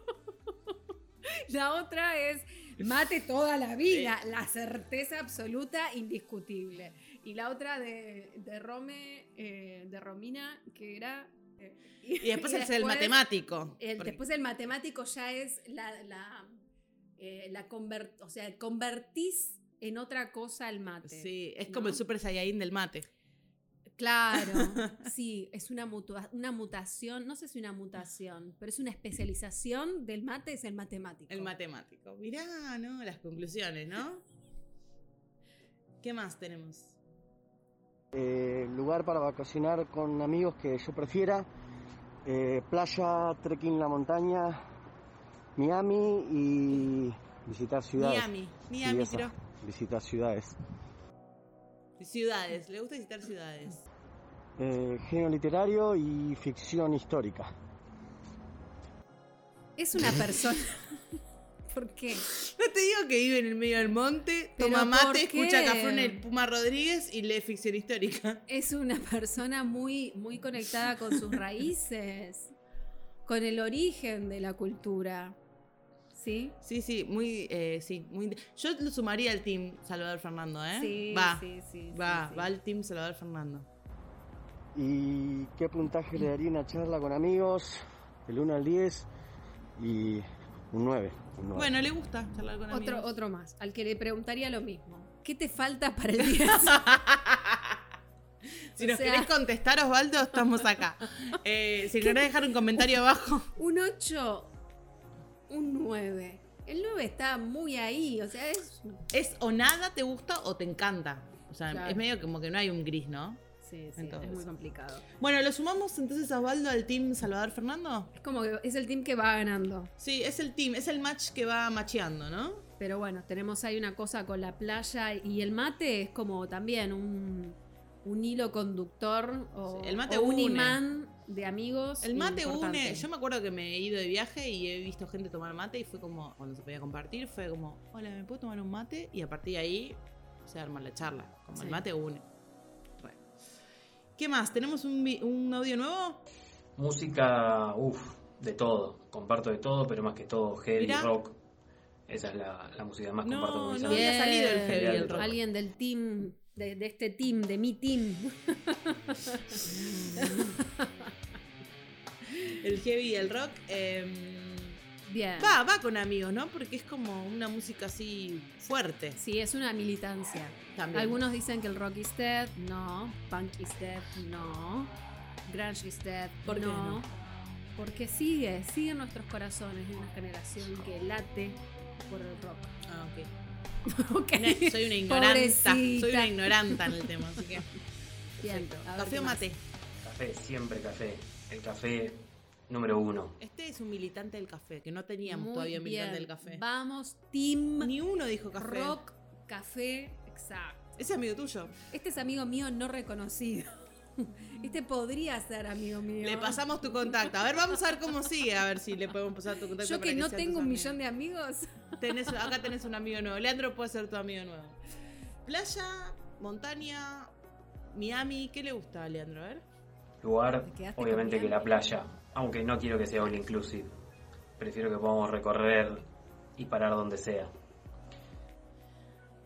S2: La otra es mate toda la vida, la certeza absoluta, indiscutible. Y la otra de, de Rome, eh, de Romina, que era... eh,
S3: Y después el, el matemático.
S2: el-
S3: Porque-
S2: después el matemático ya es la... la, eh, la conver- o sea, convertís en otra cosa el mate.
S3: Sí, es
S2: ¿no?
S3: como el Super Saiyajin del mate.
S2: Claro, sí, es una, mutua- una mutación, no sé si una mutación, pero es una especialización del mate, es el matemático.
S3: El matemático. Mirá, ¿no? Las conclusiones, ¿no? ¿Qué más tenemos?
S11: Eh, lugar para vacacionar con amigos que yo prefiera, eh, playa, trekking en la montaña, Miami y visitar ciudades.
S3: Miami, Miami, creo.
S11: Visitar ciudades.
S3: Ciudades, le gusta visitar ciudades.
S11: Eh, género literario y ficción histórica.
S2: Es una persona. ¿Por qué?
S3: No te digo que vive en el medio del monte,
S2: ¿Pero
S3: toma mate, escucha? Cafrón el Puma Rodríguez y lee ficción histórica.
S2: Es una persona muy, muy conectada con sus raíces, con el origen de la cultura. ¿Sí?
S3: Sí, sí, muy, eh, sí, muy. Yo lo sumaría al team Salvador Fernando, ¿eh?
S2: Sí,
S3: va,
S2: sí, sí,
S3: va,
S2: sí, sí.
S3: va al team Salvador Fernando.
S11: ¿Y qué puntaje le daría una charla con amigos? El 1 al 10 y un 9. un 9.
S3: Bueno, le gusta charlar con
S2: Otro,
S3: amigos.
S2: otro más, al que le preguntaría lo mismo. ¿Qué te falta para el 10?
S3: Si
S2: O
S3: nos
S2: sea-
S3: querés contestar, Osvaldo, estamos acá. Eh, si querés dejar un comentario abajo.
S2: un 8, un 9. El 9 está muy ahí, o sea, es...
S3: ¿Es o nada te gusta o te encanta? O sea,
S2: Claro.
S3: es medio como que no hay un gris, ¿no?
S2: Sí, sí,
S3: Entonces.
S2: es muy complicado.
S3: Bueno, ¿lo sumamos entonces a Osvaldo al team Salvador Fernando?
S2: Es como que es el team que va ganando.
S3: Sí, es el team, es el match que va macheando, ¿no?
S2: Pero bueno, tenemos ahí una cosa con la playa y el mate es como también un, un hilo conductor o,
S3: Sí, el mate
S2: o un
S3: une.
S2: imán de amigos.
S3: El mate
S2: importante.
S3: une. Yo me acuerdo que me he ido de viaje y he visto gente tomar mate y fue como, cuando se podía compartir, fue como, hola, ¿me puedo tomar un mate? Y a partir de ahí se arma la charla. Como el mate une. ¿Qué más? ¿Tenemos un, un audio nuevo?
S12: Música, uff, de todo. Comparto de todo, pero más que todo heavy,
S3: Mirá.
S12: rock. Esa es la, la música que más
S3: No,
S12: comparto con mis
S3: no
S12: amigos.
S3: había salido el heavy el rock.
S2: Alguien del team, de, de este team, de mi team.
S3: El heavy y el rock. em,
S2: Bien.
S3: va, va con amigos, ¿no? Porque es como una música así fuerte.
S2: Sí, es una militancia.
S3: También.
S2: Algunos dicen que el rock is dead, no. Punk is dead, no. Grunge is dead,
S3: ¿Por qué
S2: no. Porque sigue, sigue en nuestros corazones de una generación que late por el rock.
S3: Ah, ok.
S2: Ok.
S3: Una- soy una ignoranta. Soy una ignoranta en el tema, así que.
S2: Bien,
S3: ¿Café o mate?
S12: Café, siempre café. El café número uno.
S3: Este es un militante del café, que no teníamos
S2: Muy
S3: todavía un militante del café.
S2: Vamos, team
S3: Ni uno dijo café.
S2: rock, café, exacto.
S3: Ese es amigo tuyo.
S2: Este es amigo mío no reconocido. Este podría ser amigo mío.
S3: Le pasamos tu contacto. A ver, vamos a ver cómo sigue. A ver si le podemos pasar tu contacto.
S2: Yo
S3: para
S2: que no tengo un millón de amigos.
S3: Tenés- acá tenés un amigo nuevo. Leandro puede ser tu amigo nuevo. Playa, montaña, Miami. ¿Qué le gusta a Leandro? A ver.
S12: Lugar,
S2: ¿Te quedaste
S12: obviamente que la playa. Aunque no quiero que sea all inclusive. Prefiero que podamos recorrer y parar donde sea.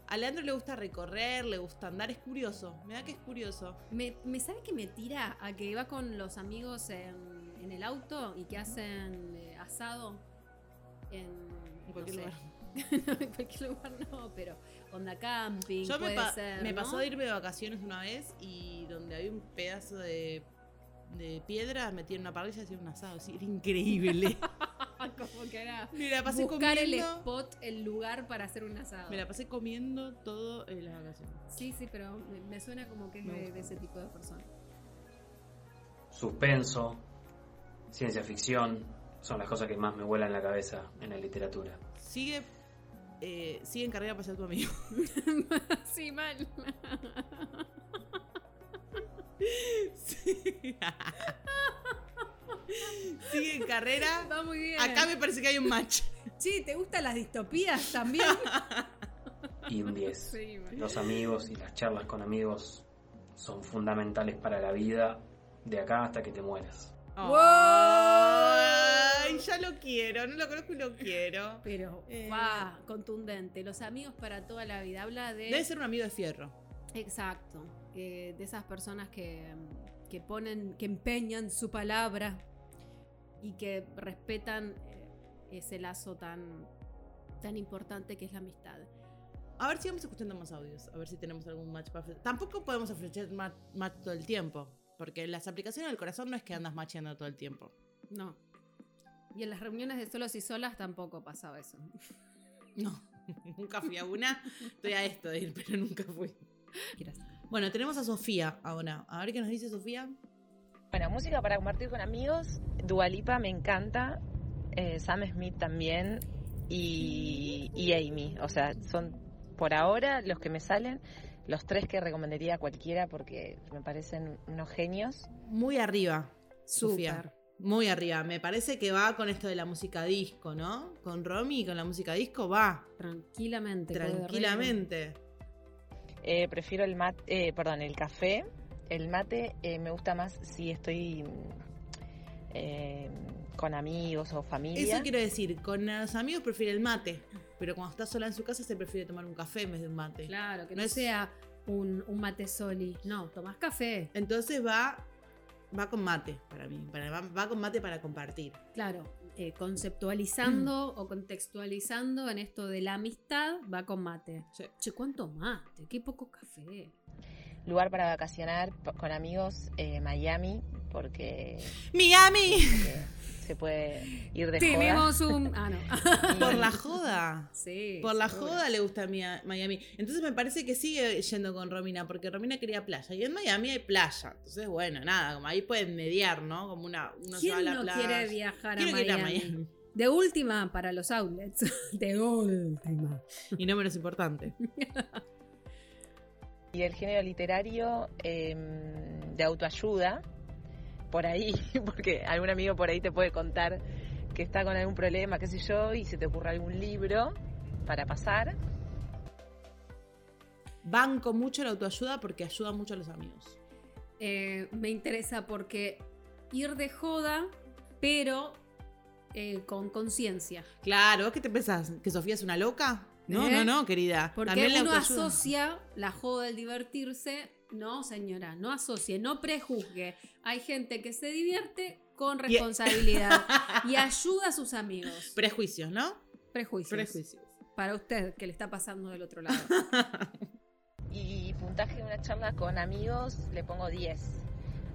S3: A Leandro le gusta recorrer, le gusta andar. Es curioso. Me da que es curioso.
S2: Me, me sabe que me tira a que va con los amigos en, en el auto y que hacen eh, asado en,
S3: En cualquier
S2: no sé.
S3: lugar.
S2: en cualquier lugar no, pero onda camping,
S3: Yo me,
S2: puede
S3: pa-
S2: ser,
S3: me
S2: ¿no?
S3: pasó de irme de vacaciones una vez y donde había un pedazo de, de piedra metí en una parrilla y hacía un asado. Sí, era increíble.
S2: Como que era
S3: Me la pasé
S2: buscar el spot, el lugar para hacer un asado.
S3: Me la pasé comiendo todo en las vacaciones.
S2: Sí, sí, pero me, me suena como que es de ese tipo de persona.
S12: Suspenso, ciencia ficción, son las cosas que más me vuelan la cabeza en la literatura.
S3: Sigue, eh, sigue en carrera para ser tu amigo.
S2: sí, mal.
S3: Sí. Sigue en carrera.
S2: Va muy bien.
S3: Acá me parece que hay un match.
S2: Sí, ¿te gustan las distopías también?
S12: Y un 10.
S2: Sí, man.
S12: Los amigos y las charlas con amigos son fundamentales para la vida de acá hasta que te mueras.
S3: Ay, ya lo quiero. No lo conozco y lo quiero.
S2: Pero
S3: Eh.
S2: va, contundente. Los amigos para toda la vida. Habla de.
S3: Debe ser un amigo de fierro.
S2: Exacto. Eh, de esas personas que, que ponen, que empeñan su palabra y que respetan eh, ese lazo tan, tan importante que es la amistad.
S3: A ver si vamos escuchando más audios. A ver si tenemos algún match para. Tampoco podemos ofrecer ma- match todo el tiempo. Porque en las aplicaciones del corazón no es que andas matcheando todo el tiempo.
S2: No. Y en las reuniones de solos y solas tampoco pasaba eso.
S3: No, nunca fui a una. Estoy a esto de ir, pero nunca fui. Bueno, tenemos a Sofía ahora. A ver qué nos dice Sofía.
S13: Bueno, música para compartir con amigos. Dualipa me encanta. eh, Sam Smith también. Y, y Amy. O sea, son por ahora los que me salen. Los tres que recomendaría a cualquiera porque me parecen unos genios.
S3: Muy arriba, Sofía. Muy arriba. Me parece que va con esto de la música disco, ¿no? Con Romy y con la música disco va.
S2: Tranquilamente.
S3: Tranquilamente.
S13: Eh, prefiero el mate, eh, perdón, el café. El mate eh, me gusta más si estoy mm, eh, con amigos o familia.
S3: Eso quiero decir, con los amigos prefiere el mate, pero cuando está sola en su casa se prefiere tomar un café en vez de un mate.
S2: Claro, que
S3: No
S2: sea un, un mate soli. No, tomás café.
S3: Entonces va, va con mate para mí, para- va, va con mate para compartir.
S2: Claro, eh, conceptualizando
S3: Mm.
S2: o contextualizando en esto de la amistad, va con mate. Che, ¿cuánto mate? Qué poco café.
S13: Lugar para vacacionar con amigos, eh, Miami, porque
S3: ¡Miami!
S13: Se puede ir de
S2: Tenemos
S13: joda.
S2: un. Ah, no.
S3: Por la joda.
S2: Sí.
S3: Por la
S2: seguro.
S3: joda le gusta Mia- Miami. Entonces me parece que sigue yendo con Romina, porque Romina quería playa. Y en Miami hay playa. Entonces, bueno, nada, como ahí pueden mediar, ¿no? Como una, uno se va a
S2: ¿Quién
S3: la
S2: no
S3: playa.
S2: quiere viajar a
S3: Quiero ir a
S2: Miami?
S3: Miami.
S2: De última para los outlets. De última.
S3: Y no menos importante.
S13: Y el género literario em, de autoayuda, por ahí, porque algún amigo por ahí te puede contar que está con algún problema, qué sé yo, y se te ocurre algún libro para pasar.
S3: Banco mucho la autoayuda porque ayuda mucho a los amigos.
S2: Eh, me interesa porque ir de joda, pero eh, con conciencia.
S3: Claro, ¿vos qué te pensás? ¿Que Sofía es una loca? No,
S2: ¿Eh?
S3: no, no, querida.
S2: Porque
S3: También la
S2: uno
S3: autoayuda.
S2: asocia la joda, el divertirse. No, señora, no asocie, no prejuzgue. Hay gente que se divierte con
S3: Y-
S2: responsabilidad y ayuda a sus amigos.
S3: Prejuicios, ¿no?
S2: Prejuicios.
S3: Prejuicios.
S2: Para usted, que le está pasando del otro lado.
S13: Y puntaje de una charla con amigos le pongo 10.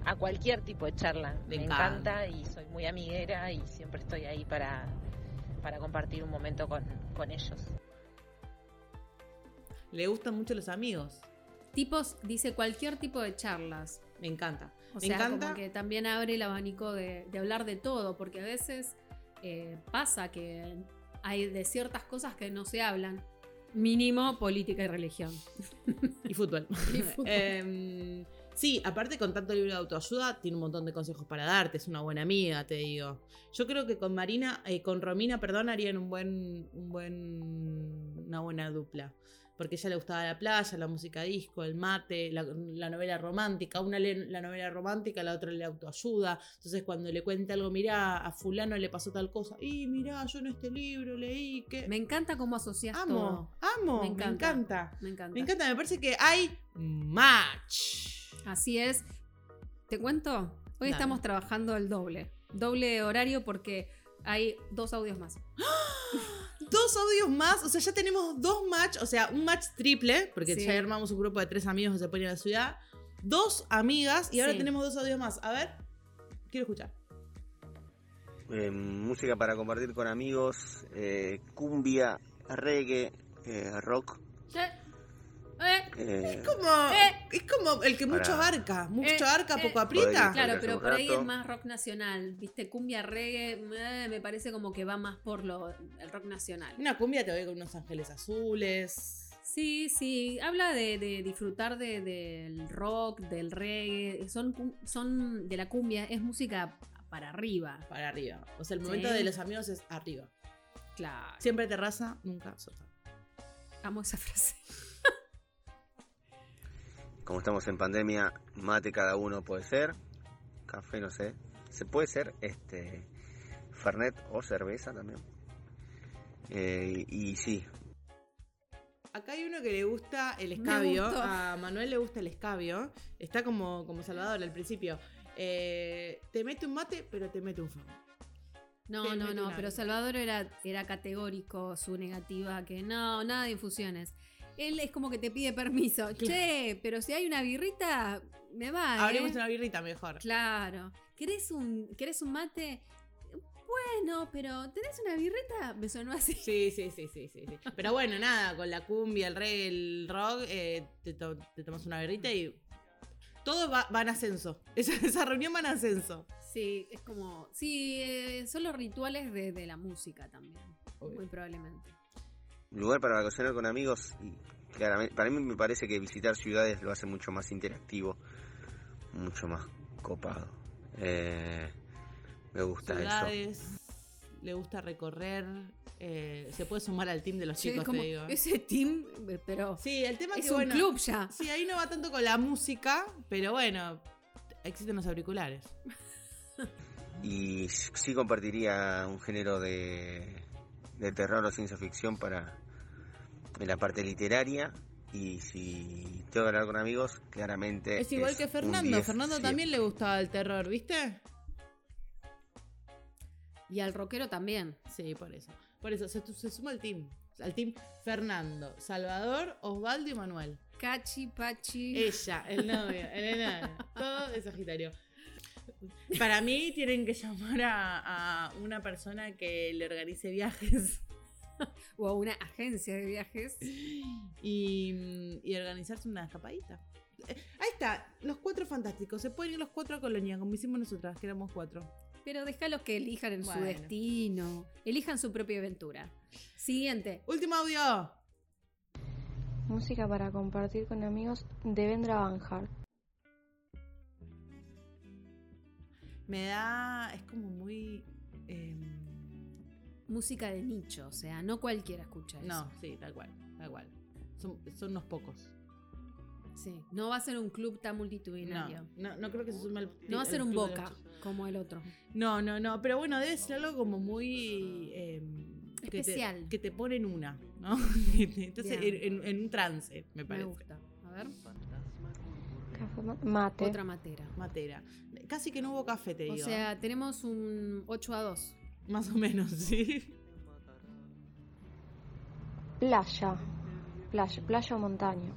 S13: A cualquier tipo de charla.
S3: Me
S13: Me,
S3: encanta.
S13: encanta. y soy muy amiguera y siempre estoy ahí para, para compartir un momento con, con ellos.
S3: Le gustan mucho los amigos.
S2: Tipos, dice cualquier tipo de charlas.
S3: Me encanta.
S2: O
S3: Me
S2: sea,
S3: encanta.
S2: como que también abre el abanico de, de hablar de todo, porque a veces eh, pasa que hay de ciertas cosas que no se hablan. Mínimo política y religión.
S3: Y fútbol.
S2: Y fútbol.
S3: Em, sí, aparte con tanto libro de autoayuda, tiene un montón de consejos para darte. Es una buena amiga, te digo. Yo creo que con Marina, eh, con Romina, perdón, harían un buen, un buen, una buena dupla. Porque a ella le gustaba la playa, la música disco, el mate, la, la novela romántica. Una lee la novela romántica, la otra lee autoayuda. Entonces, cuando le cuenta algo, mirá, a fulano le pasó tal cosa. Y mirá, yo en este libro leí que.
S2: Me encanta cómo asocias
S3: Amo,
S2: todo.
S3: amo,
S2: Me
S3: me
S2: encanta.
S3: encanta.
S2: Me encanta.
S3: Me encanta, me parece que hay match.
S2: Así es. ¿Te cuento? Hoy
S3: Dale.
S2: estamos trabajando el doble. Doble horario porque hay dos audios más.
S3: Dos audios más, o sea, ya tenemos dos match, o sea, un match triple, porque
S2: Sí.
S3: ya armamos un grupo de tres amigos que se ponen a la ciudad. Dos amigas y ahora
S2: Sí.
S3: tenemos dos audios más. A ver, quiero escuchar.
S14: Eh, música para compartir con amigos, eh, cumbia, reggae, eh, rock. Eh,
S3: Es como, es como el que mucho
S14: Para-
S3: abarca, mucho
S2: Eh,
S3: abarca,
S2: eh.
S3: poco aprieta.
S2: Claro, pero por ahí es más rock nacional. Viste, cumbia, reggae, eh, me parece como que va más por lo, el rock nacional.
S3: Una cumbia te voy con unos ángeles azules.
S2: Sí, sí, habla de, de disfrutar de- del rock, del reggae, son, son de la cumbia, es música para arriba.
S3: Para arriba. O sea, el
S2: Sí.
S3: momento de los amigos es arriba.
S2: Claro.
S3: Siempre terraza, nunca sofá.
S2: Amo esa frase.
S14: Como estamos en pandemia, mate cada uno puede ser, café no sé, se puede ser este Fernet o cerveza también. Eh, y, sí,
S3: Acá hay uno que le gusta el escabio. A Manuel le gusta el escabio. Está como, como Salvador al principio. Eh, te mete un mate, pero te mete un fan.
S2: No,
S3: Te
S2: no, no, pero Salvador era, era categórico su negativa, que no, nada de infusiones. Él es como que te pide permiso. Che, pero si hay una birrita, me va. ¿eh?
S3: Abrimos una birrita mejor.
S2: Claro. ¿Querés un, ¿Querés un mate? Bueno, pero ¿tenés una birrita? Me sonó así.
S3: Sí, sí, sí, sí, sí, sí. Pero bueno, nada, con la cumbia, el reggae, el rock, eh, te, to- te tomas una birrita y todo va, va en ascenso. Esa, esa reunión va en ascenso.
S2: Sí, es como. Sí, eh, son los rituales de, de la música también. Muy probablemente.
S14: Lugar para vacacionar con amigos y claramente, para mí me parece que visitar ciudades lo hace mucho más interactivo, mucho más copado. Eh, me gusta eso.
S3: Ciudades, le gusta recorrer. eh, se puede sumar al team de los
S2: Sí,
S3: chicos,
S2: como
S3: te digo.
S2: ese team, eh, pero.
S3: Sí, el tema es
S2: es
S3: que
S2: un
S3: bueno,
S2: club ya.
S3: Sí, ahí no va tanto con la música, pero bueno, existen los auriculares.
S14: Y sí compartiría un género de, de terror o ciencia ficción para en la parte literaria. Y si tengo que hablar con amigos, claramente.
S3: Es igual que Fernando.
S14: 10
S3: Fernando también le gustaba el terror, ¿viste?
S2: Y al rockero también.
S3: Sí, por eso. Por eso se, se suma al team. Al team Fernando, Salvador, Osvaldo y Manuel.
S2: Cachi, Pachi.
S3: Ella, el novio, el enano. Todo de Sagitario. Para mí tienen que llamar a, a una persona que le organice viajes
S2: O a una agencia de viajes.
S3: y, y organizarse una escapadita. Eh, Ahí está, los cuatro fantásticos. Se pueden ir los cuatro a Colonia, como hicimos nosotras, que éramos cuatro.
S2: Pero déjalos que elijan en su destino. Elijan su propia aventura. Siguiente.
S3: Último audio.
S15: Música para compartir con amigos de Vendra Banjar.
S3: Me da. Es como muy. em,
S2: Música de nicho, o sea, no cualquiera escucha eso.
S3: no, sí, tal cual. Tal cual. Son, son unos pocos.
S2: Sí, no va a ser un club tan multitudinario.
S3: No, no, no creo que se sume al.
S2: No va a ser un boca como el otro.
S3: No, no, no. Pero bueno, debe ser algo como muy. em, que te-
S2: Especial.
S3: Que te, pone en una, ¿no? Entonces, en, en- en un trance, me parece.
S2: Me gusta. A ver.
S15: Mate.
S2: Otra matera.
S3: Matera. Casi que no hubo café, te
S2: O
S3: digo.
S2: sea, tenemos un 8 a 2.
S3: Más o menos, sí.
S15: Playa. Playa, playa o montaña.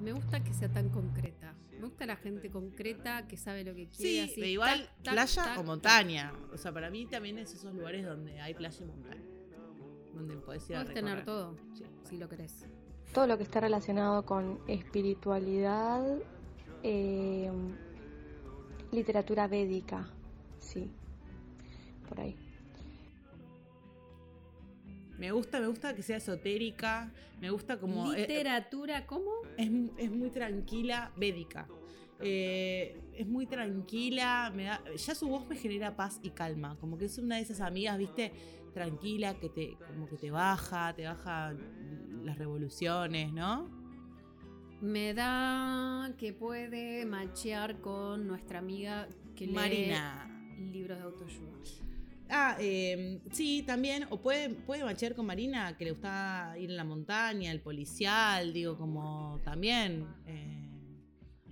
S2: Me gusta que sea tan concreta. Me gusta la gente concreta que sabe lo que quiere.
S3: Sí,
S2: así,
S3: igual
S2: tac, tac,
S3: playa
S2: tac,
S3: o montaña. O sea, para mí también es esos lugares donde hay playa y montaña. Donde podés ir a
S2: Puedes tener todo,
S3: Sí.
S2: si lo querés.
S15: Todo lo que está relacionado con espiritualidad, eh, literatura védica. Sí. Por ahí.
S3: Me gusta, me gusta que sea esotérica. Me gusta como. eh,
S2: Literatura, ¿cómo?
S3: es, es muy tranquila, védica. Eh, es muy tranquila, me da, ya su voz me genera paz y calma, como que es una de esas amigas, viste, tranquila, que te, como que te baja, te baja las revoluciones, ¿no?
S2: Me da que puede machear con nuestra amiga que lee
S3: Marina.
S2: libros de autoayuda.
S3: Ah, eh, sí, también, o puede, puede machear con Marina, que le gusta ir en la montaña, el policial, digo, como también, eh,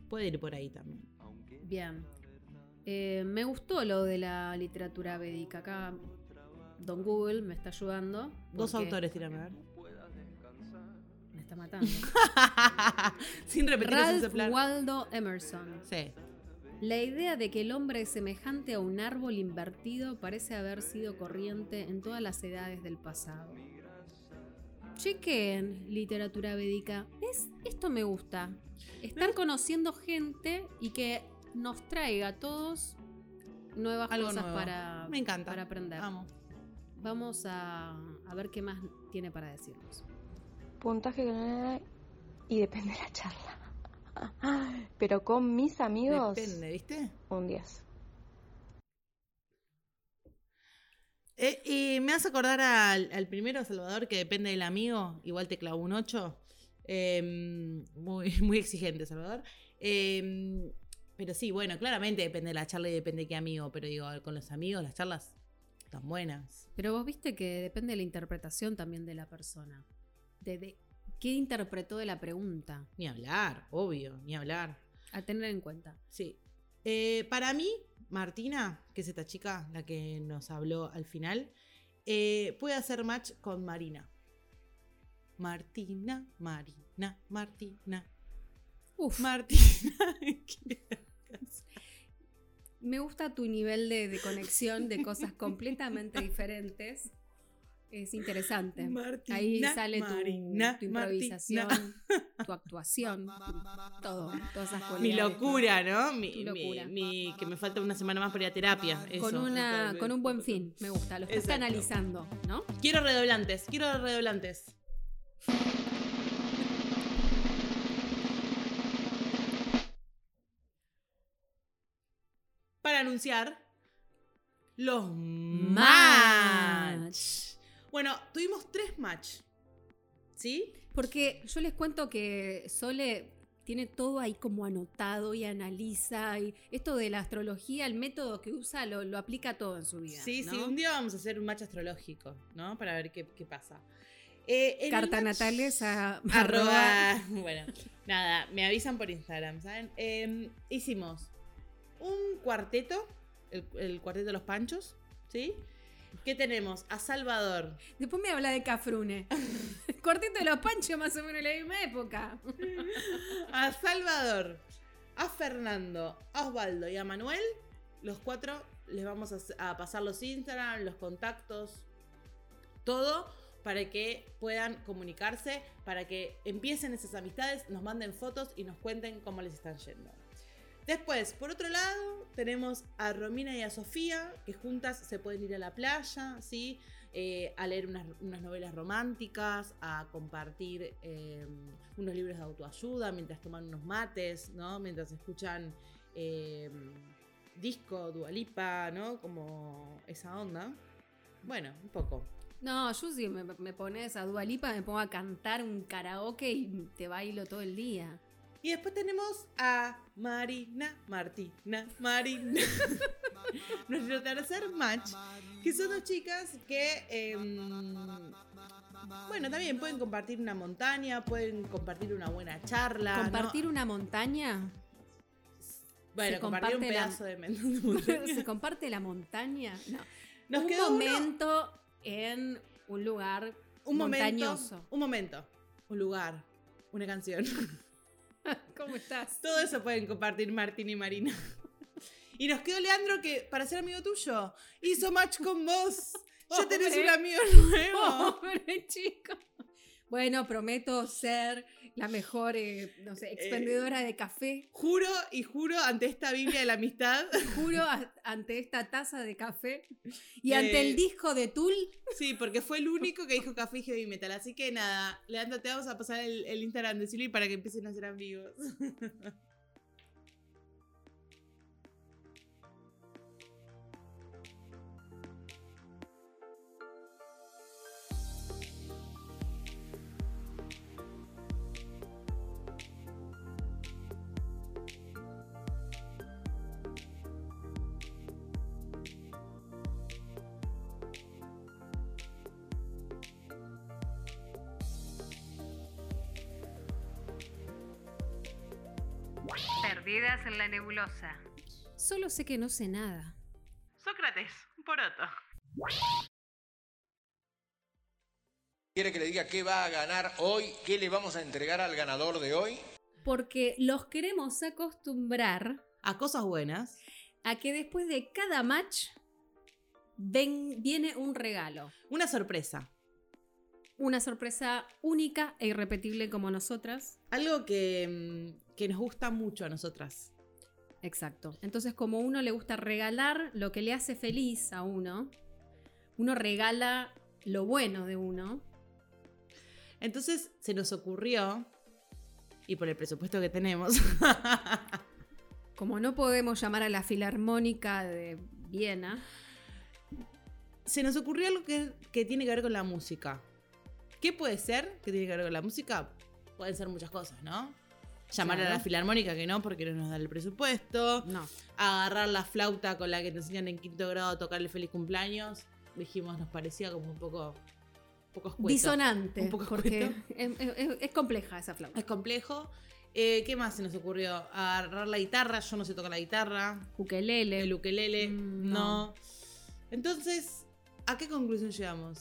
S3: puede ir por ahí también.
S2: Bien. Eh, me gustó lo de la literatura védica. Acá Don Google me está ayudando.
S3: Dos autores, tírame a ver.
S2: Está matando.
S3: Sin repetir
S2: Ralph. Waldo Emerson.
S3: Sí.
S2: La idea de que el hombre es semejante a un árbol invertido parece haber sido corriente en todas las edades del pasado. Chequen literatura védica. ¿Ves? Esto me gusta. Estar conociendo gente y que nos traiga a todos nuevas
S3: Algo
S2: cosas
S3: nuevo.
S2: para,
S3: Me encanta.
S2: para aprender.
S3: Vamos.
S2: Vamos a, a ver qué más tiene para decirnos.
S15: Puntaje que y depende de la charla. Pero con mis amigos,
S3: Depende, ¿viste?
S15: un 10.
S3: Eh, y me hace acordar al, al primero, Salvador, que depende del amigo, igual te clavo un 8. Eh, muy, muy exigente, Salvador. Eh, pero sí, bueno, claramente depende de la charla y depende de qué amigo, pero digo, con los amigos las charlas están buenas.
S2: Pero vos viste que depende de la interpretación también de la persona. De, de qué interpretó de la pregunta.
S3: Ni hablar, obvio, ni hablar.
S2: A tener en cuenta.
S3: Sí. Eh, para mí, Martina, que es esta chica, la que nos habló al final, eh, puede hacer match con Marina. Martina, Marina, Martina.
S2: Uf.
S3: Martina.
S2: Me gusta tu nivel de, de conexión de cosas completamente diferentes. Es interesante.
S3: Martina,
S2: Ahí sale tu,
S3: Marina,
S2: tu improvisación,
S3: Martina.
S2: tu actuación, todo, todas esas
S3: Mi
S2: cualidades.
S3: locura, ¿no? Mi, mi-
S2: locura.
S3: mi- que me falta una semana más para ir a terapia.
S2: Con, una, con un buen fin, me gusta. Lo estás analizando, ¿no?
S3: Quiero redoblantes, quiero redoblantes. Para anunciar los match. Bueno, tuvimos tres match. ¿Sí?
S2: Porque yo les cuento que Sole tiene todo ahí como anotado y analiza. Y esto de la astrología, el método que usa, lo, lo aplica todo en su vida.
S3: Sí,
S2: ¿no?
S3: sí, un día vamos a hacer un match astrológico, ¿no? Para ver qué, qué pasa. Eh,
S2: Carta
S3: match-
S2: natales a
S3: Arroba. Bueno, nada, me avisan por Instagram, ¿saben? Eh, hicimos un cuarteto, el, el cuarteto de los panchos, ¿sí? ¿Qué tenemos? A Salvador.
S2: Después me habla de Cafrune. Cuarteto de los Panchos, más o menos en la misma época.
S3: A Salvador, a Fernando, a Osvaldo y a Manuel, los cuatro les vamos a, a pasar los Instagram, los contactos, todo para que puedan comunicarse, para que empiecen esas amistades, nos manden fotos y nos cuenten cómo les están yendo. Después, por otro lado, tenemos a Romina y a Sofía, que juntas se pueden ir a la playa, ¿sí? Eh, a leer unas, unas novelas románticas, a compartir eh, unos libros de autoayuda mientras toman unos mates, ¿no? Mientras escuchan eh, disco, dualipa, ¿no? Como esa onda. Bueno, un poco.
S2: No, yo si me, me pones a Dualipa, me pongo a cantar un karaoke y te bailo todo el día.
S3: Y después tenemos a Marina, Martina, Marina. Nuestro tercer match. Que son dos chicas que. em, bueno, también pueden compartir una montaña, pueden compartir una buena charla. ¿no?
S2: ¿Compartir una montaña?
S3: Bueno,
S2: ¿Se
S3: compartir un
S2: la-
S3: pedazo de de montaña.
S2: ¿Se comparte la montaña? No.
S3: Nos
S2: un
S3: quedó uno-
S2: momento en un lugar
S3: Un momento.
S2: montañoso.
S3: Un momento. Un lugar. Una canción.
S2: ¿Cómo estás?
S3: Todo eso pueden compartir Martín y Marina. Y nos quedó Leandro que, para ser amigo tuyo, hizo match con vos. Ya tenés un amigo nuevo.
S2: Pobre chico. Bueno, prometo ser la mejor, eh, no sé, expendedora de café.
S3: Juro y juro ante esta Biblia de la amistad.
S2: Juro a- ante esta taza de café y
S3: Eh,
S2: ante el disco de Tool.
S3: Sí, porque fue el único que dijo café y heavy metal. Así que nada, Leandro, te vamos a pasar el, el Instagram de Silvi para que empiecen a ser amigos.
S1: La nebulosa.
S2: Solo sé que no sé nada.
S9: Sócrates, poroto.
S6: ¿Quiere que le diga qué va a ganar hoy? ¿Qué le vamos a entregar al ganador de hoy?
S2: Porque los queremos acostumbrar
S3: A cosas buenas.
S2: a que después de cada match ven- viene un regalo.
S3: Una sorpresa.
S2: Una sorpresa única e irrepetible como nosotras.
S3: Algo que, mm, que nos gusta mucho a nosotras.
S2: Exacto. Entonces, como uno le gusta regalar lo que le hace feliz a uno, uno regala lo bueno de uno.
S3: Entonces se nos ocurrió, y por el presupuesto que tenemos,
S2: Como no podemos llamar a la Filarmónica de Viena,
S3: se nos ocurrió algo que, que tiene que ver con la música. ¿Qué puede ser que tiene que ver con la música? Pueden ser muchas cosas, ¿no? Llamar a la filarmónica que no, porque no nos da el presupuesto.
S2: no.
S3: Agarrar la flauta con la que te enseñan en quinto grado a tocar el feliz cumpleaños. Dijimos, nos parecía como un poco, un poco escueto.
S2: Disonante,
S3: Un poco
S2: porque
S3: escueto.
S2: es, es- es compleja esa flauta.
S3: Es complejo. Eh, ¿Qué más se nos ocurrió? Agarrar la guitarra. Yo no sé tocar la guitarra.
S2: Ukelele.
S3: El ukelele.
S2: Mm,
S3: no. Entonces, ¿a qué conclusión llegamos?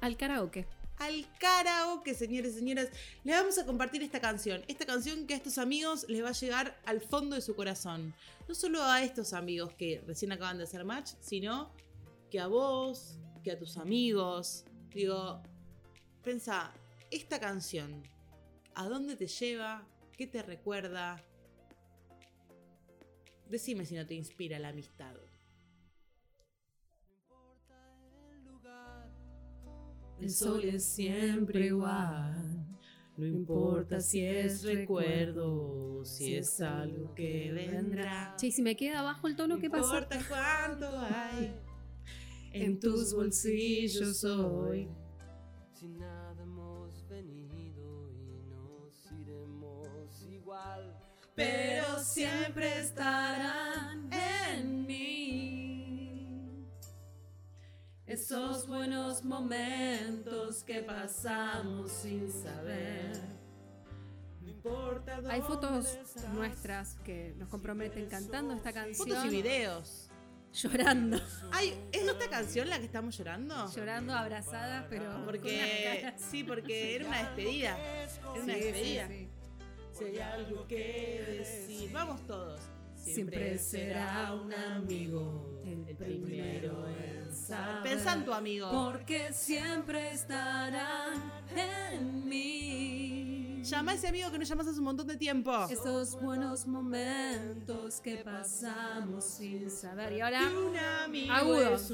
S2: Al karaoke.
S3: Al karaoke, señores y señoras. Le vamos a compartir esta canción. Esta canción que a estos amigos les va a llegar al fondo de su corazón. No solo a estos amigos que recién acaban de hacer match, sino que a vos, que a tus amigos. Digo, pensa, esta canción, ¿a dónde te lleva? ¿Qué te recuerda? Decime si no te inspira la amistad.
S2: El sol es siempre igual.
S3: No importa si es recuerdo, si es algo que vendrá.
S2: Che, y si me queda abajo el tono, ¿qué
S3: No
S2: pasa?
S3: importa cuánto hay en tus bolsillos hoy.
S16: Si nada hemos venido y nos iremos igual.
S2: pero siempre estarán en Esos buenos momentos que pasamos sin saber. Hay fotos nuestras que nos comprometen cantando esta canción.
S3: Fotos y videos.
S2: Llorando.
S3: Ay, ¿es esta canción la que estamos llorando?
S2: Llorando abrazadas, pero.
S3: Porque sí, porque era una despedida. Era una
S2: Sí,
S3: despedida.
S2: sí, sí.
S3: Si hay algo que decir, vamos todos.
S2: Siempre será un amigo el primero en
S3: Pensá en tu amigo.
S2: Porque siempre estarán en mí.
S3: Llama a ese amigo que no llamas hace un montón de tiempo.
S2: Esos buenos momentos que pasamos sin saber. Y ahora.
S3: Y un amigo
S2: agudo.
S3: es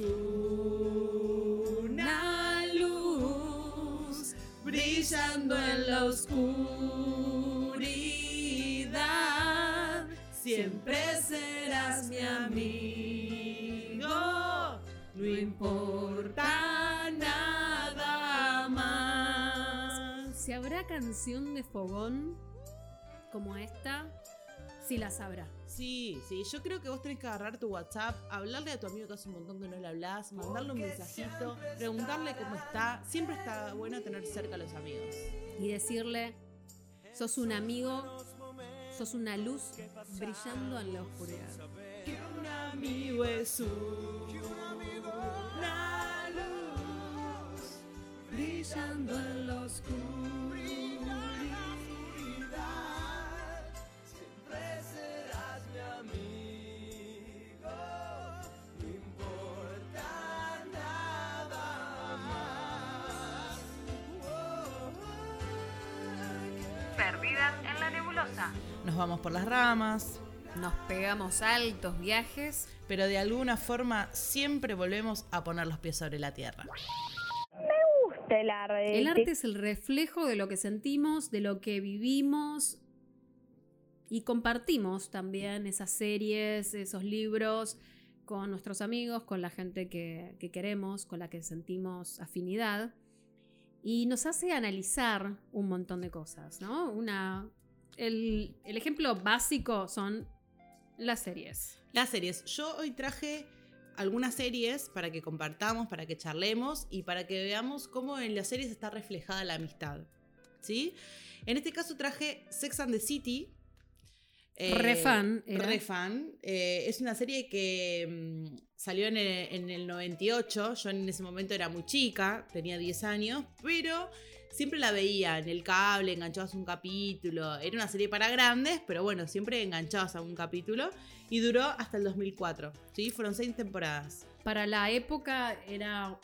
S3: una
S2: luz brillando en la oscuridad. Siempre serás mi amigo. No importa nada más. Si habrá canción de fogón como esta, sí la sabrá.
S3: Sí, sí, yo creo que vos tenés que agarrar tu WhatsApp, hablarle a tu amigo que hace un montón que no le hablas, mandarle un mensajito, preguntarle cómo está. Siempre está bueno tener cerca a los amigos.
S2: y decirle, sos un amigo, sos una luz brillando en la oscuridad.
S3: Que un amigo es una luz
S2: brillando en la
S16: Siempre serás mi amigo, no importa nada más.
S1: Perdidas en la nebulosa.
S3: Nos vamos por las ramas,
S2: Nos pegamos altos viajes.
S3: pero de alguna forma siempre volvemos a poner los pies sobre la tierra.
S15: gusta el arte.
S2: El arte es el reflejo de lo que sentimos, de lo que vivimos y compartimos también esas series, esos libros con nuestros amigos, con la gente que, que queremos, con la que sentimos afinidad. Y nos hace analizar un montón de cosas, ¿no? Una, el, el ejemplo básico son las series.
S3: Las series. Yo hoy traje algunas series para que compartamos, para que charlemos y para que veamos cómo en las series está reflejada la amistad. ¿Sí? En este caso traje Sex and the City.
S2: Re fan era.
S3: Re fan. Eh, es una serie que mm, salió en el, en el 98. Yo en ese momento era muy chica, tenía 10 años, pero siempre la veía en el cable, enganchabas un capítulo. Era una serie para grandes, pero bueno, siempre enganchabas a un capítulo. Y duró hasta el 2004. ¿sí? Fueron seis temporadas.
S2: para la época era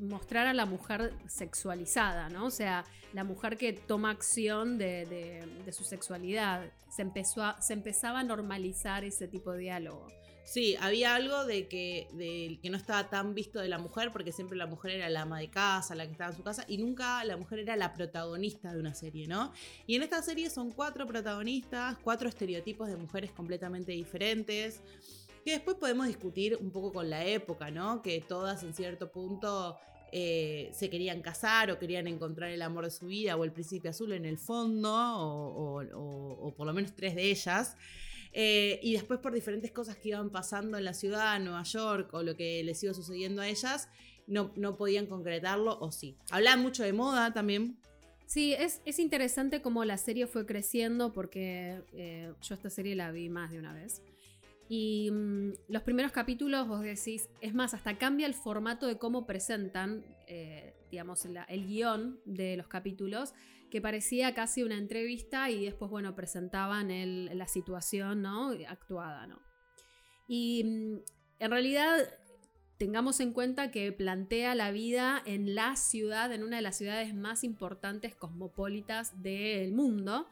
S2: mostrar a la mujer sexualizada, ¿no? O sea, la mujer que toma acción de, su sexualidad. Se, empezó se empezaba a normalizar ese tipo de diálogo.
S3: Sí, había algo de que, de que no estaba tan visto de la mujer, porque siempre la mujer era la ama de casa, la que estaba en su casa, y nunca la mujer era la protagonista de una serie, ¿no? Y en esta serie son cuatro protagonistas, cuatro estereotipos de mujeres completamente diferentes, que después podemos discutir un poco con la época, ¿no? Que todas en cierto punto eh, se querían casar o querían encontrar el amor de su vida o el príncipe azul en el fondo, o, por lo menos tres de ellas. Eh, y después por diferentes cosas que iban pasando en la ciudad, en Nueva York, o lo que les iba sucediendo a ellas, no, no podían concretarlo o sí. Hablaban mucho de moda también.
S2: Sí, es, es interesante cómo la serie fue creciendo porque eh, yo esta serie la vi más de una vez. Y mm, los primeros capítulos, vos decís, es más, hasta cambia el formato de cómo presentan, eh, digamos, el guion de los capítulos, que parecía casi una entrevista y después, bueno, presentaban el- la situación, ¿no? Actuada, ¿no? Y mm, en realidad tengamos en cuenta que plantea la vida en la ciudad, en una de las ciudades más importantes cosmopolitas del mundo,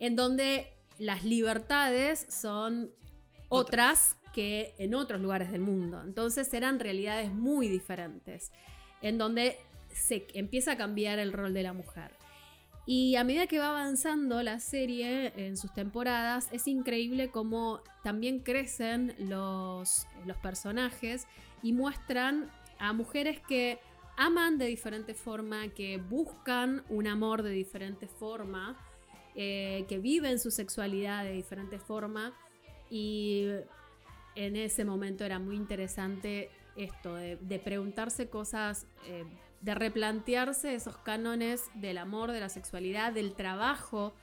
S2: en donde las libertades son otras que en otros lugares del mundo. Entonces eran realidades muy diferentes, en donde se empieza a cambiar el rol de la mujer. Y a medida que va avanzando la serie en sus temporadas, es increíble cómo también crecen los, los personajes y muestran a mujeres que aman de diferente forma, que buscan un amor de diferente forma. eh, que viven su sexualidad de diferente forma y en ese momento era muy interesante esto, de, preguntarse cosas, eh, de replantearse esos cánones del amor, de la sexualidad, del trabajo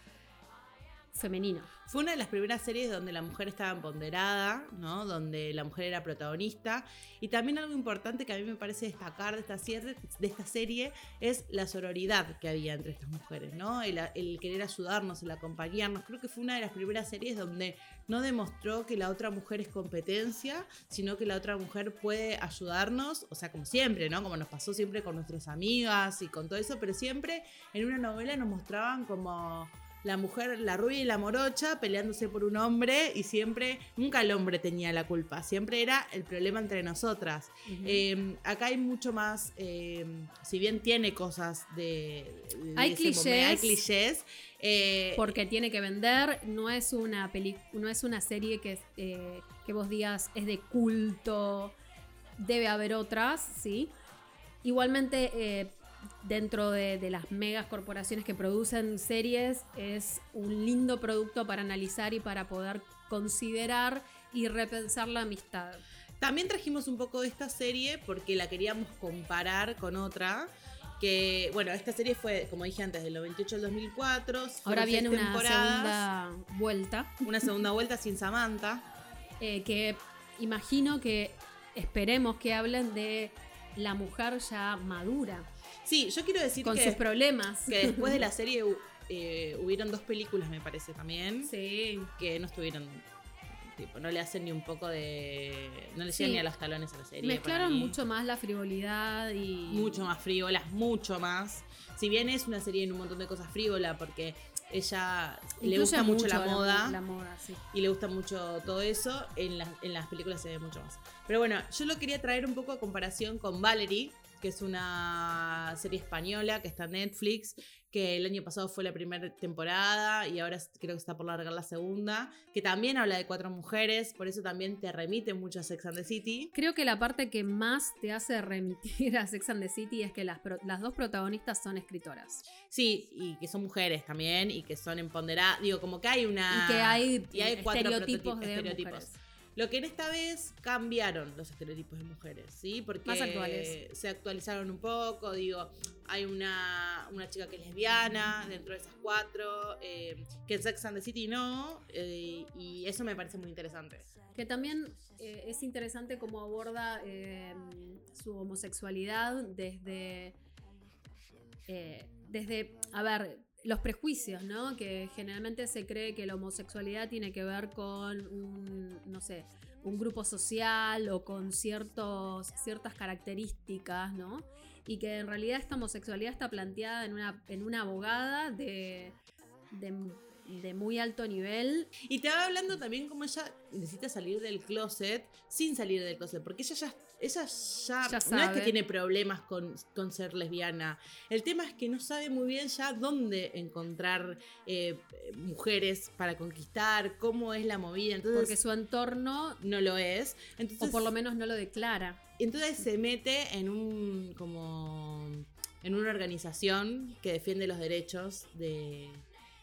S2: femenino.
S3: Fue una de las primeras series donde la mujer estaba empoderada, ¿no? Donde la mujer era protagonista. Y también algo importante que a mí me parece destacar de esta serie, de esta serie es la sororidad que había entre estas mujeres, ¿no? El, el querer ayudarnos, el acompañarnos. Creo que fue una de las primeras series donde no demostró que la otra mujer es competencia, sino que la otra mujer puede ayudarnos, o sea, como siempre, ¿no? Como nos pasó siempre con nuestras amigas y con todo eso, pero siempre en una novela nos mostraban como la mujer, la rubia y la morocha peleándose por un hombre y siempre, nunca el hombre tenía la culpa, siempre era el problema entre nosotras. Eh, acá hay mucho más, eh, si bien tiene cosas de... de
S2: Hay
S3: ese
S2: clichés.
S3: momento, hay clichés. eh,
S2: Porque tiene que vender, no es una peli no es una serie que, eh, que vos digas es de culto, debe haber otras, ¿sí? Igualmente, eh, dentro de, de las megas corporaciones que producen series, es un lindo producto para analizar y para poder considerar y repensar la amistad.
S3: También trajimos un poco de esta serie porque la queríamos comparar con otra. Que, bueno, esta serie fue, como dije antes, del 98 al 2004.
S2: Ahora viene una segunda vuelta.
S3: Una segunda vuelta sin Samantha.
S2: eh, que imagino que esperemos que hablen de la mujer ya madura.
S3: Sí, yo quiero decir
S2: con
S3: que,
S2: sus problemas.
S3: que después de la serie eh, hubieron dos películas, me parece también.
S2: Sí.
S3: Que no estuvieron. Tipo, no le hacen ni un poco de. No le
S2: Sí.
S3: llegan ni a los talones a la serie.
S2: Mezclaron mucho más la frivolidad y.
S3: mucho más frívolas, mucho más. Si bien es una serie en un montón de cosas frívola, porque ella le gusta mucho, la
S2: la-
S3: moda
S2: la moda, sí.
S3: y le gusta mucho todo eso, en, las- en las películas se ve mucho más. Pero bueno, yo lo quería traer un poco a comparación con Valerie, que es una serie española que está en Netflix, que el año pasado fue la primera temporada y ahora creo que está por largar la segunda, que también habla de cuatro mujeres, por eso también te remite mucho a Sex and the City.
S2: Creo que la parte que más te hace remitir a Sex and the City es que las, las dos protagonistas son escritoras.
S3: Sí, y que son mujeres también y que son empoderadas. Digo, como que hay una.
S2: Y que hay,
S3: y hay cuatro
S2: estereotipos de
S3: estereotipos.
S2: mujeres.
S3: Lo que en esta vez cambiaron los estereotipos de mujeres, ¿sí? Porque
S2: Más actuales.
S3: se actualizaron un poco. Digo, hay una, una chica que es lesbiana dentro de esas cuatro, eh, que en Sex and the City no, eh, y eso me parece muy interesante.
S2: Que también eh, es interesante cómo aborda eh, su homosexualidad desde. desde. A ver, los prejuicios, ¿no? Que generalmente se cree que la homosexualidad tiene que ver con un. no sé. un grupo social o con ciertos, ciertas características, ¿no? Y que en realidad esta homosexualidad está planteada en una, en una abogada de, de, muy alto nivel.
S3: Y te va hablando también como ella necesita salir del closet sin salir del closet, porque ella ya, ella ya,
S2: Ya
S3: no es que tiene problemas con, con ser lesbiana. El tema es que no sabe muy bien ya dónde encontrar eh, mujeres para conquistar, cómo es la movida. Entonces,
S2: Porque su entorno
S3: no lo es. Entonces,
S2: o por lo menos no lo declara.
S3: entonces se mete en un como en una organización que defiende los derechos de,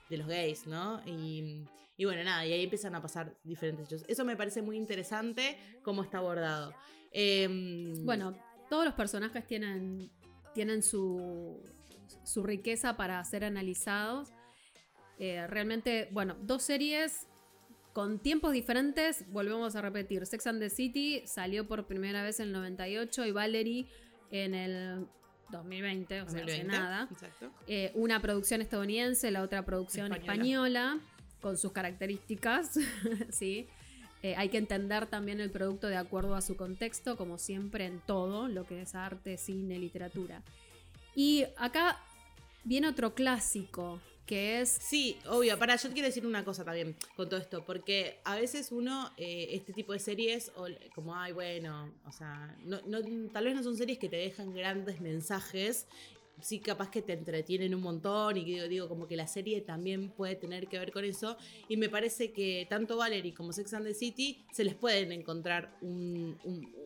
S3: de los gays, ¿no? Y, y bueno, nada, y ahí empiezan a pasar diferentes hechos. Eso me parece muy interesante cómo está abordado. Em,
S2: Bueno, todos los personajes tienen, tienen su, su riqueza para ser analizados. Eh, realmente, bueno, dos series con tiempos diferentes, volvemos a repetir. Sex and the City salió por primera vez en el 98 y Valerie en el 2020, o sea, hace
S3: 2020,
S2: nada.
S3: Exacto.
S2: Eh, una producción estadounidense, la otra producción
S3: Española.
S2: española, con sus características, ¿sí? Eh, hay que entender también el producto de acuerdo a su contexto, como siempre en todo, lo que es arte, cine, literatura. Y acá viene otro clásico, que es...
S3: Sí, obvio. Para, yo te quiero decir una cosa también con todo esto, porque a veces uno, eh, este tipo de series, o como, ay, bueno, o sea, tal vez no son series que te dejan grandes mensajes, sí capaz que te entretienen un montón y digo, digo, como que la serie también puede tener que ver con eso, y me parece que tanto Valerie como Sex and the City se les pueden encontrar un... un-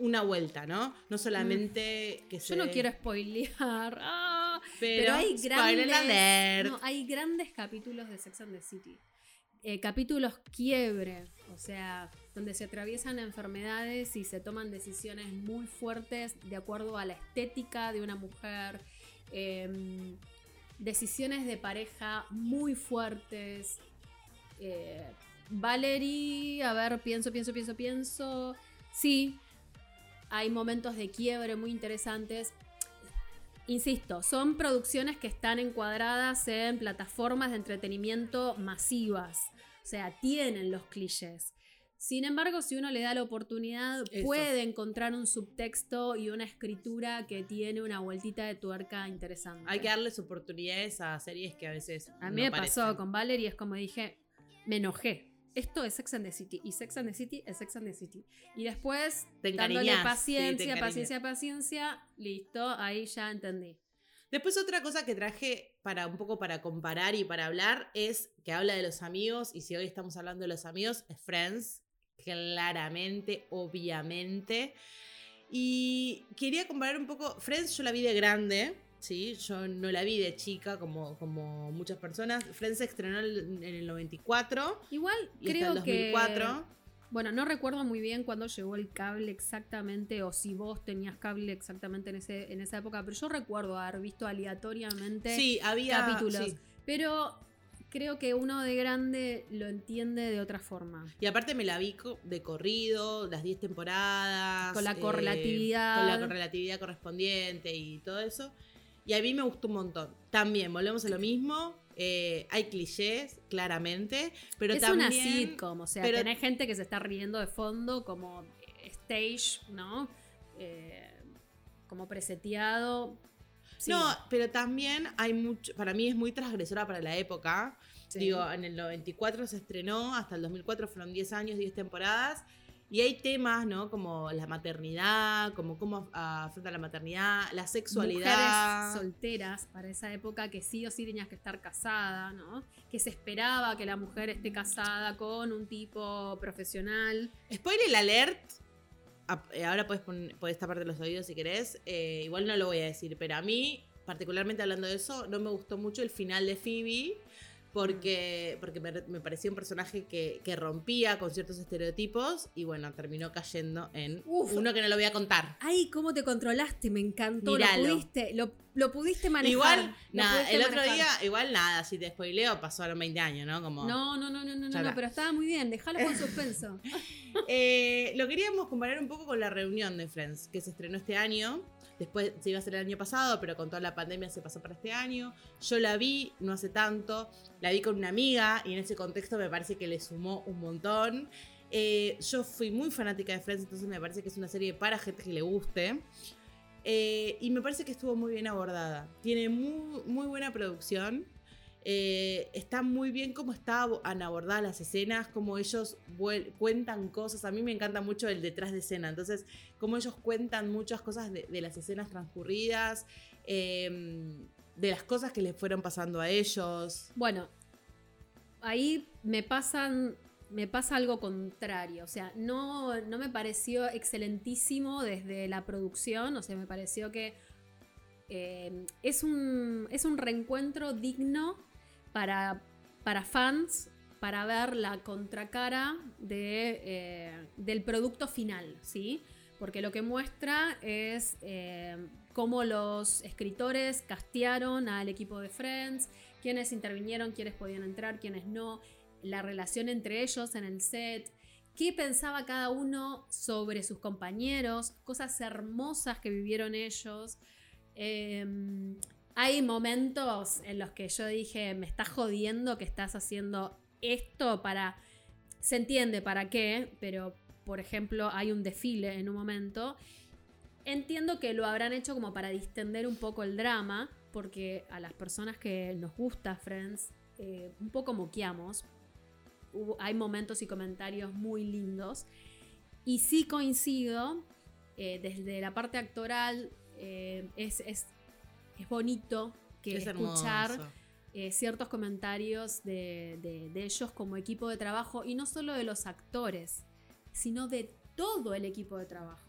S3: una vuelta, ¿no? No solamente que se...
S2: Yo no quiero spoilear. Ah,
S3: Pero,
S2: hay grandes, no, hay grandes capítulos de Sex and the City. Eh, capítulos quiebre, o sea, donde se atraviesan enfermedades y se toman decisiones muy fuertes de acuerdo a la estética de una mujer. em, decisiones de pareja muy fuertes. Eh, Valerie, a ver, pienso, pienso, pienso, pienso. Sí, hay momentos de quiebre muy interesantes. Insisto, son producciones que están encuadradas en plataformas de entretenimiento masivas. O sea, tienen los clichés. Sin embargo, si uno le da la oportunidad,
S3: Eso.
S2: puede encontrar un subtexto y una escritura que tiene una vueltita de tuerca interesante.
S3: Hay que darles oportunidades a series que a veces.
S2: A mí
S3: no
S2: me pasó
S3: parecen.
S2: con Valerie, es como dije, me enojé. Esto es Sex and the City y Sex and the City es Sex and the City. Y después,
S3: Te
S2: dándole
S3: encariñás, sí, te
S2: paciencia,
S3: encariñas.
S2: paciencia, paciencia, listo, ahí ya entendí.
S3: Después otra cosa que traje para un poco para comparar y para hablar es que habla de los amigos y si hoy estamos hablando de los amigos es Friends, claramente, obviamente. Y quería comparar un poco, Friends yo la vi de grande, ¿sí? Yo no la vi de chica como, como muchas personas. Friends se estrenó en el 94.
S2: Igual
S3: y hasta
S2: creo
S3: el 2004.
S2: que... Bueno, no recuerdo muy bien cuándo llegó el cable exactamente o si vos tenías cable exactamente en, ese, en esa época, pero yo recuerdo haber visto aleatoriamente
S3: Sí, había-
S2: capítulos.
S3: sí.
S2: Pero creo que uno de grande lo entiende de otra forma.
S3: Y aparte me la vi de corrido, las 10 temporadas.
S2: Con la
S3: eh,
S2: correlatividad.
S3: con la correlatividad correspondiente y todo eso. Y a mí me gustó un montón. También, volvemos a lo mismo. eh, hay clichés, claramente. Pero
S2: es
S3: también.
S2: una sitcom, o sea,
S3: pero-
S2: tenés gente que se está riendo de fondo como stage, ¿no? Eh, como preseteado. Sí.
S3: No, pero también hay mucho. Para mí es muy transgresora para la época.
S2: Sí.
S3: Digo, en el 94 se estrenó, hasta el 2004 fueron 10 años, 10 temporadas. Y hay temas, ¿no? Como la maternidad, como cómo afronta la maternidad, la sexualidad.
S2: Mujeres solteras para esa época que sí o sí tenías que estar casada, ¿no? Que se esperaba que la mujer esté casada con un tipo profesional.
S3: Spoiler alert. Eh, Ahora puedes, podés taparte los oídos si querés. Eh, igual no lo voy a decir, pero a mí, particularmente hablando de eso, no me gustó mucho el final de Phoebe. Porque, porque me, me parecía un personaje que, que rompía con ciertos estereotipos y bueno, terminó cayendo en uno que no lo voy a contar.
S2: Ay, cómo te controlaste, me encantó. Lo pudiste, lo, lo pudiste manejar.
S3: Igual, nada, el otro día, igual nada, si te spoileo, pasaron 20 años, ¿no? Como,
S2: No, no, no, no, no, no, pero estaba muy bien, déjalo con suspenso.
S3: Eh, lo queríamos comparar un poco con la reunión de Friends, que se estrenó este año. Después se iba a hacer el año pasado, pero con toda la pandemia se pasó para este año. Yo la vi no hace tanto, la vi con una amiga y en ese contexto me parece que le sumó un montón. Eh, yo fui muy fanática de Friends, entonces me parece que es una serie para gente que le guste. Eh, y me parece que estuvo muy bien abordada. Tiene muy, muy buena producción. Eh, está muy bien cómo están abordadas las escenas, cómo ellos cuentan cosas. A mí me encanta mucho el detrás de escena. Entonces, cómo ellos cuentan muchas cosas de, las escenas transcurridas, eh, de las cosas que les fueron pasando a ellos.
S2: Bueno, ahí me pasan. Me pasa algo contrario. O sea, no, no me pareció excelentísimo desde la producción. O sea, me pareció que eh, es, un, es un reencuentro digno para, para fans, para ver la contracara de, eh, del producto final, ¿sí? Porque lo que muestra es eh, cómo los escritores castearon al equipo de Friends, quiénes intervinieron, quiénes podían entrar, quiénes no, la relación entre ellos en el set, qué pensaba cada uno sobre sus compañeros, cosas hermosas que vivieron ellos. Eh, hay momentos en los que yo dije, me estás jodiendo que estás haciendo esto para... Se entiende para qué, pero por ejemplo hay un desfile en un momento. Entiendo que lo habrán hecho como para distender un poco el drama, porque a las personas que nos gusta Friends, eh, un poco moqueamos. Hay momentos y comentarios muy lindos. Y sí coincido, eh, desde la parte actoral, eh, es, es bonito que
S3: Es
S2: escuchar eh, ciertos comentarios de, de- de ellos como equipo de trabajo, y no solo de los actores, sino de todo el equipo de trabajo,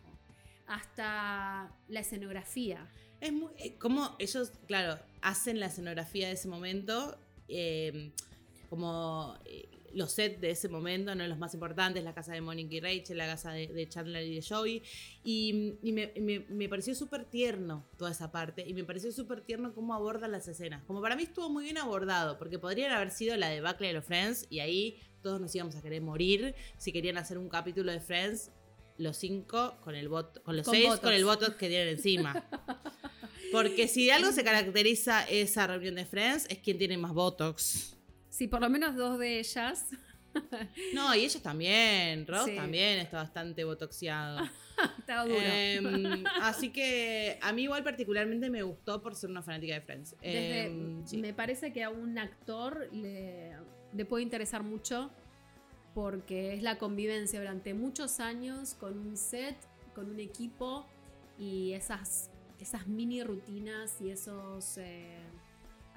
S2: hasta la escenografía.
S3: Es muy, eh, como ellos, claro, hacen la escenografía de ese momento, eh, como los sets de ese momento, no los más importantes, la casa de Mónica y Rachel, la casa de, de Chandler y de Joey. Y, y me, me- me pareció súper tierno toda esa parte. Y me pareció súper tierno cómo abordan las escenas. Como para mí estuvo muy bien abordado, porque podrían haber sido la de Buckley de los Friends, y ahí todos nos íbamos a querer morir si querían hacer un capítulo de Friends. Los cinco con el bot, con los
S2: Con
S3: seis con el botox que tienen encima. Porque si de algo se caracteriza esa reunión de Friends es quien tiene más Botox.
S2: Sí, por lo menos dos de ellas.
S3: No, y ellos también. Ross
S2: Sí.
S3: también está bastante botoxeado.
S2: Estaba duro.
S3: Em, así que a mí igual particularmente me gustó por ser una fanática de Friends.
S2: Desde-
S3: Em, sí.
S2: Me parece que a un actor le, le puede interesar mucho porque es la convivencia durante muchos años con un set, con un equipo y esas, esas mini rutinas y esos... eh,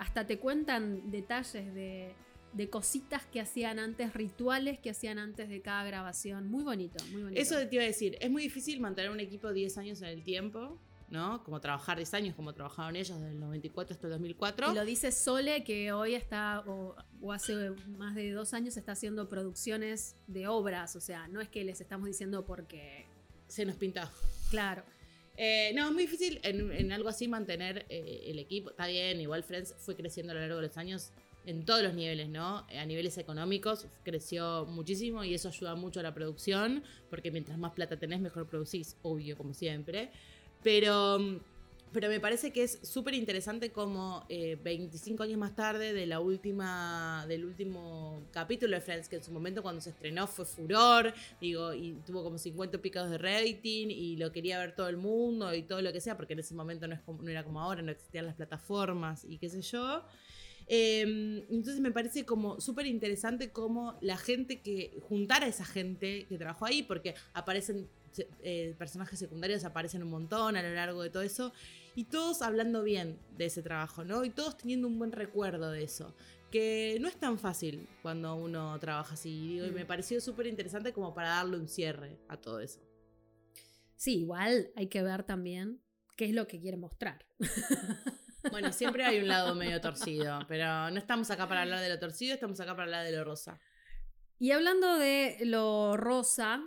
S2: hasta te cuentan detalles de, de cositas que hacían antes, rituales que hacían antes de cada grabación. Muy bonito, muy bonito.
S3: Eso te iba a decir, es muy difícil mantener un equipo 10 años en el tiempo, ¿no? Como trabajar 10 años, como trabajaron ellos desde el 94 hasta el 2004.
S2: Y lo dice Sole, que hoy está, o, o hace más de dos años, está haciendo producciones de obras. O sea, no es que les estamos diciendo porque.
S3: Se nos pinta.
S2: Claro.
S3: Eh, no, es muy difícil en, algo así mantener eh, el equipo. Está bien, igual Friends fue creciendo a lo largo de los años en todos los niveles, ¿no? Eh, A niveles económicos creció muchísimo y eso ayuda mucho a la producción, porque mientras más plata tenés, mejor producís, obvio, como siempre. Pero, mm, pero me parece que es súper interesante como eh, 25 años más tarde de la última, del último capítulo de Friends, que en su momento cuando se estrenó fue furor, digo, y tuvo como 50 picos de rating y lo quería ver todo el mundo y todo lo que sea, porque en ese momento no, es como- no era como ahora, no existían las plataformas y qué sé yo. Eh, entonces me parece como súper interesante cómo la gente que, juntar a esa gente que trabajó ahí, porque aparecen eh, personajes secundarios, aparecen un montón a lo largo de todo eso, y todos hablando bien de ese trabajo, ¿no? Y todos teniendo un buen recuerdo de eso, que no es tan fácil cuando uno trabaja así, digo, y me
S2: Mm.
S3: pareció súper interesante como para darle un cierre a todo eso.
S2: Sí, igual hay que ver también qué es lo que quiere mostrar.
S3: Bueno, siempre hay un lado medio torcido, pero no estamos acá para hablar de lo torcido, estamos acá para hablar de lo rosa.
S2: Y hablando de lo rosa,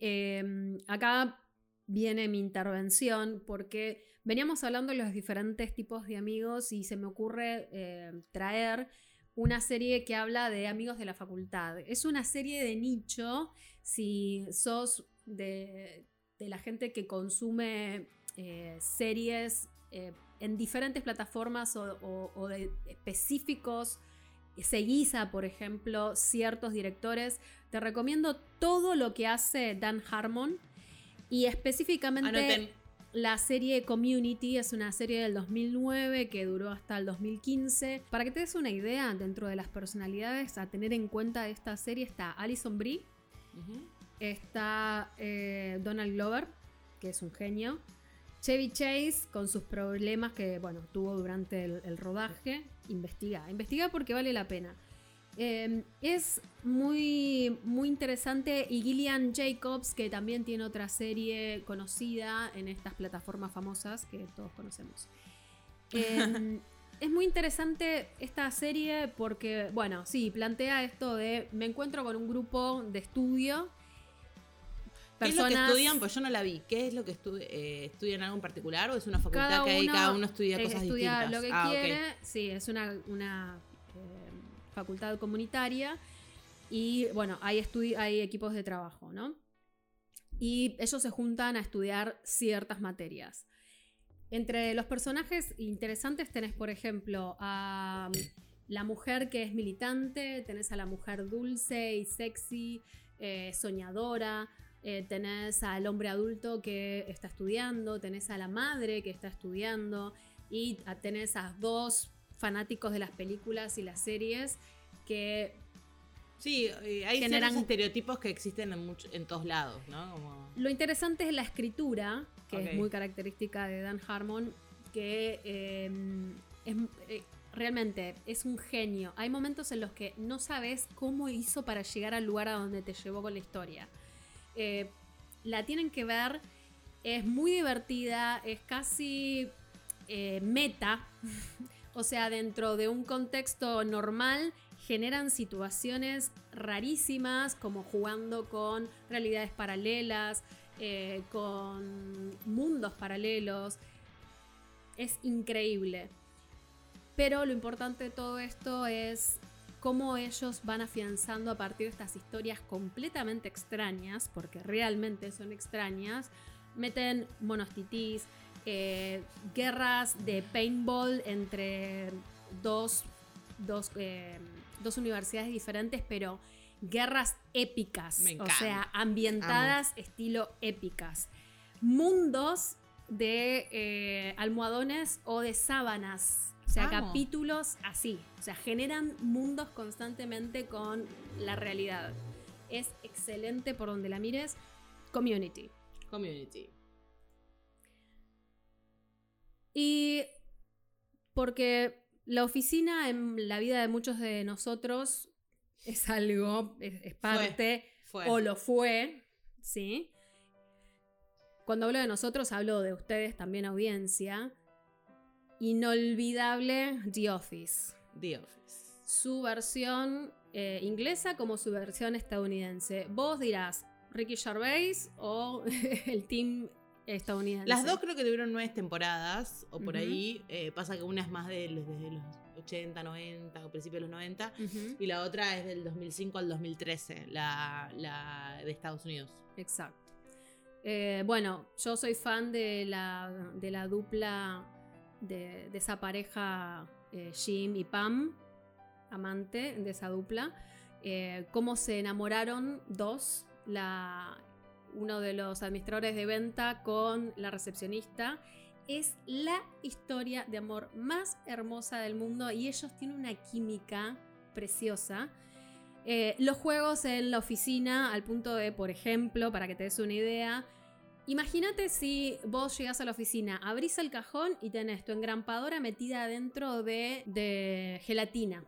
S2: eh, acá viene mi intervención porque veníamos hablando de los diferentes tipos de amigos y se me ocurre eh, traer una serie que habla de amigos de la facultad. Es una serie de nicho, si sos de, de la gente que consume eh, series eh, en diferentes plataformas o, o- o de específicos seguís a, por ejemplo, ciertos directores, te recomiendo todo lo que hace Dan Harmon y específicamente. La serie Community es una serie del 2009 que duró hasta el 2015. Para que te des una idea, dentro de las personalidades a tener en cuenta de esta serie está Alison Brie, está eh, Donald Glover, que es un genio, Chevy Chase con sus problemas que bueno tuvo durante el, el rodaje. Investiga, investiga porque vale la pena. Eh, es muy, muy interesante y Gillian Jacobs, que también tiene otra serie conocida en estas plataformas famosas que todos conocemos. Eh, es muy interesante esta serie porque, bueno, sí, plantea esto de me encuentro con un grupo de estudio.
S3: ¿Qué es lo que
S2: personas-
S3: estudian? Pues yo no la vi. ¿Qué es lo que estu- eh, estudian algo en particular o es una facultad
S2: cada
S3: que
S2: uno,
S3: cada uno estudia cosas
S2: estudia
S3: distintas?
S2: lo que
S3: Ah,
S2: quiere. Sí, es una, una eh, facultad comunitaria. Y bueno, hay, hay equipos de trabajo, ¿no? Y ellos se juntan a estudiar ciertas materias. Entre los personajes interesantes tenés, por ejemplo, a la mujer que es militante, tenés a la mujer dulce y sexy, eh, soñadora, eh, tenés al hombre adulto que está estudiando, tenés a la madre que está estudiando y tenés a dos fanáticos de las películas y las series que
S3: Sí, eh, hay
S2: generan-
S3: estereotipos que existen en, mucho- en todos lados, ¿no? Como-
S2: Lo interesante es la escritura, que es muy característica de Dan Harmon, que eh, es, eh, realmente es un genio. Hay momentos en los que no sabes cómo hizo para llegar al lugar a donde te llevó con la historia. Eh, la tienen que ver, es muy divertida, es casi meta, o sea, dentro de un contexto normal, generan situaciones rarísimas, como jugando con realidades paralelas, eh, con mundos paralelos. Es increíble. Pero lo importante de todo esto es cómo ellos van afianzando a partir de estas historias completamente extrañas, porque realmente son extrañas, meten monos titís, eh, guerras de paintball entre dos, dos, eh, dos universidades diferentes, pero guerras épicas,
S3: Me
S2: o sea, ambientadas estilo épicas. Mundos de eh, almohadones o de sábanas. O sea,
S3: Amo.
S2: capítulos así. O sea, generan mundos constantemente con la realidad. Es excelente por donde la mires. Community.
S3: Community.
S2: Y porque la oficina en la vida de muchos de nosotros es algo, es, es parte,
S3: fue.
S2: o lo fue, ¿sí? Cuando hablo de nosotros, hablo de ustedes también, audiencia. Inolvidable The Office.
S3: The Office.
S2: Su versión eh, inglesa como su versión estadounidense. Vos dirás, Ricky Gervais o el team estadounidense.
S3: Las dos creo que tuvieron nueve temporadas, o por ahí. Eh, pasa que una es más de los- desde los 80, 90, o principios de los 90.
S2: Ujú.
S3: Y la otra es del 2005 al 2013, la, la de Estados Unidos.
S2: Exacto. Eh, bueno, yo soy fan de la, de la dupla de, de esa pareja eh, Jim y Pam, amante de esa dupla. Cómo se enamoraron dos, la, uno de los administradores de venta con la recepcionista. Es la historia de amor más hermosa del mundo y ellos tienen una química preciosa. Eh, los juegos en la oficina, al punto de, por ejemplo, para que te des una idea, imagínate si vos llegás a la oficina, abrís el cajón y tenés tu engrampadora metida dentro de, de gelatina.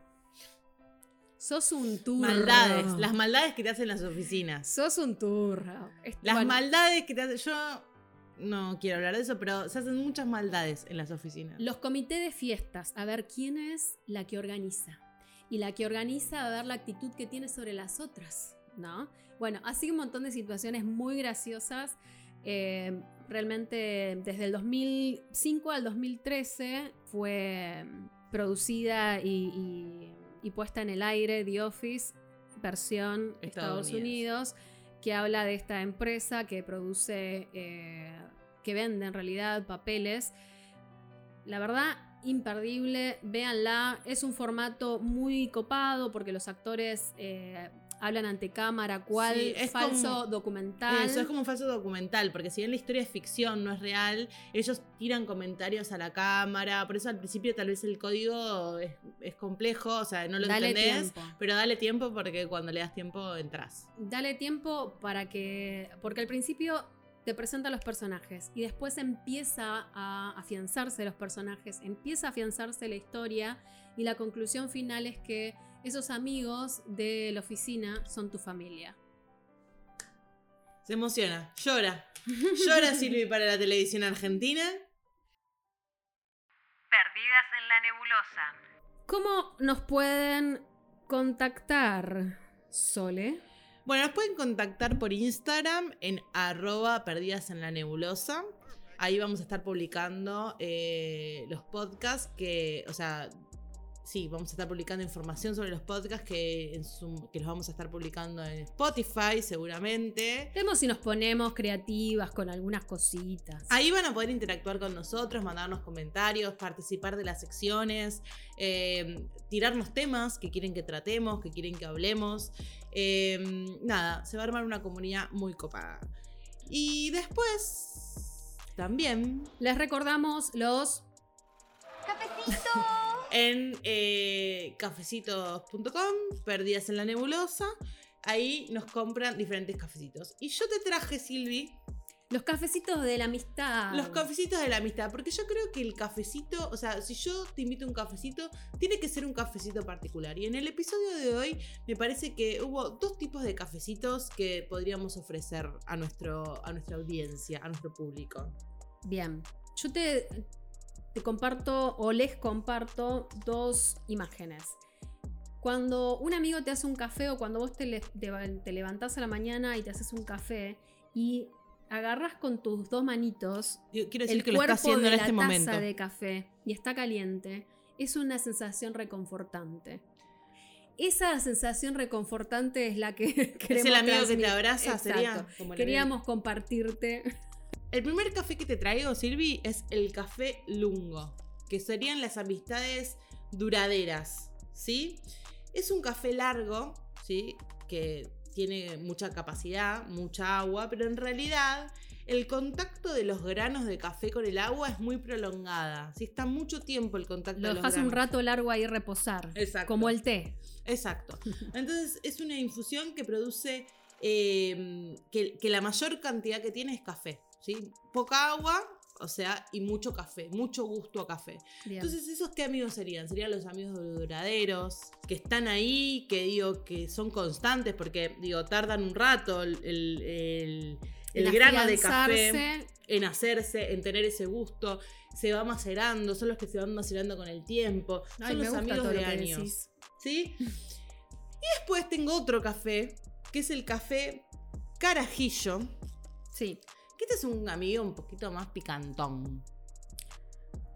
S2: Sos un turro.
S3: Maldades, las maldades que te hacen las oficinas.
S2: Sos un turro.
S3: Las
S2: bueno,
S3: maldades que te hacen. Yo no quiero hablar de eso, pero se hacen muchas maldades en las oficinas.
S2: Los comités de fiestas, a ver quién es la que organiza. Y la que organiza, a ver la actitud que tiene sobre las otras, ¿no? Bueno, así un montón de situaciones muy graciosas. Eh, realmente desde el 2005 al 2013 fue producida y, y- y puesta en el aire The Office, versión Estados
S3: Estadounidense.
S2: Unidos, que habla de esta empresa que produce, eh, que vende en realidad papeles. La verdad, imperdible, véanla. Es un formato muy copado porque los actores eh, hablan ante cámara, cual
S3: Sí, es
S2: falso
S3: como-
S2: documental.
S3: Eso es como un falso documental, porque si bien la historia es ficción, no es real, ellos tiran comentarios a la cámara, por eso al principio tal vez el código es, es complejo, o sea, no lo
S2: Dale
S3: entendés,
S2: tiempo.
S3: pero dale tiempo porque cuando le das tiempo entras.
S2: Dale tiempo para que. Porque al principio te presenta los personajes y después empieza a afianzarse los personajes, empieza a afianzarse la historia y la conclusión final es que esos amigos de la oficina son tu familia.
S3: Se emociona, llora. Llora Silvi para la televisión argentina.
S1: Perdidas en la nebulosa.
S2: ¿Cómo nos pueden contactar, Sole?
S3: Bueno, nos pueden contactar por Instagram en arroba perdidas en la nebulosa. Ahí vamos a estar publicando eh, los podcasts que, o sea, sí, vamos a estar publicando información sobre los podcasts que, en su- que los vamos a estar publicando en Spotify seguramente.
S2: Vemos si nos ponemos creativas con algunas cositas.
S3: Ahí van a poder interactuar con nosotros, mandarnos comentarios, participar de las secciones, eh, tirarnos temas que quieren que tratemos, que quieren que hablemos. Eh, nada, se va a armar una comunidad muy copada. Y después, también
S2: Les recordamos los
S3: en eh, cafecitos.com, perdidas en la nebulosa. Ahí nos compran diferentes cafecitos. Y yo te traje, Silvi,
S2: Los cafecitos de la amistad.
S3: Los cafecitos de la amistad, porque yo creo que el cafecito, o sea, si yo te invito a un cafecito, tiene que ser un cafecito particular. Y en el episodio de hoy me parece que hubo dos tipos de cafecitos que podríamos ofrecer a, nuestro, a nuestra audiencia, a nuestro público.
S2: Bien. Yo te, te comparto o les comparto dos imágenes. Cuando un amigo te hace un café o cuando vos te, le- te, te levantás a la mañana y te haces un café y agarras con tus dos manitos
S3: Yo quiero decir
S2: el
S3: que lo está
S2: cuerpo
S3: haciendo
S2: de
S3: en
S2: la
S3: este
S2: taza
S3: momento.
S2: de café y está caliente, es una sensación reconfortante. Esa sensación reconfortante es la que queremos
S3: el amigo que te abraza, sería como el
S2: Queríamos compartirte.
S3: El primer café que te traigo, Silvi, es el café lungo, que serían las amistades duraderas, ¿sí? Es un café largo, ¿sí? Que tiene mucha capacidad, mucha agua, pero en realidad el contacto de los granos de café con el agua es muy prolongada. ¿sí? Está mucho tiempo el contacto
S2: Lo
S3: de los
S2: dejas un rato largo ahí reposar.
S3: Exacto.
S2: Como el té.
S3: Exacto. Entonces es una infusión que produce eh, que, que la mayor cantidad que tiene es café. ¿Sí? Poca agua, o sea, y mucho café, mucho gusto a café.
S2: Bien.
S3: Entonces, ¿esos qué amigos serían? Serían los amigos duraderos, que están ahí, que digo, que son constantes, porque digo, tardan un rato el, el- el- el
S2: En
S3: grano de café en hacerse, en tener ese gusto, se va macerando, son los que se van macerando con el tiempo,
S2: Ay,
S3: son los amigos de
S2: lo
S3: años. ¿Sí? Y después tengo otro café, que es el café carajillo.
S2: Sí.
S3: Que este es un amigo un poquito más picantón.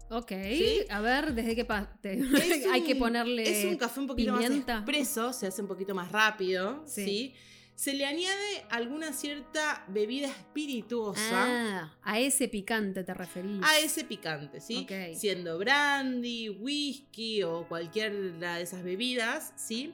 S2: Ok.
S3: ¿Sí?
S2: A ver, ¿desde qué parte? Hay que ponerle
S3: Es un café un poquito
S2: pimienta.
S3: más expreso, se hace un poquito más rápido,
S2: Sí.
S3: ¿sí? Se le añade alguna cierta bebida espirituosa
S2: Ah, a ese picante te referís.
S3: a ese picante, ¿sí? Siendo brandy, whisky o cualquiera de esas bebidas, ¿sí?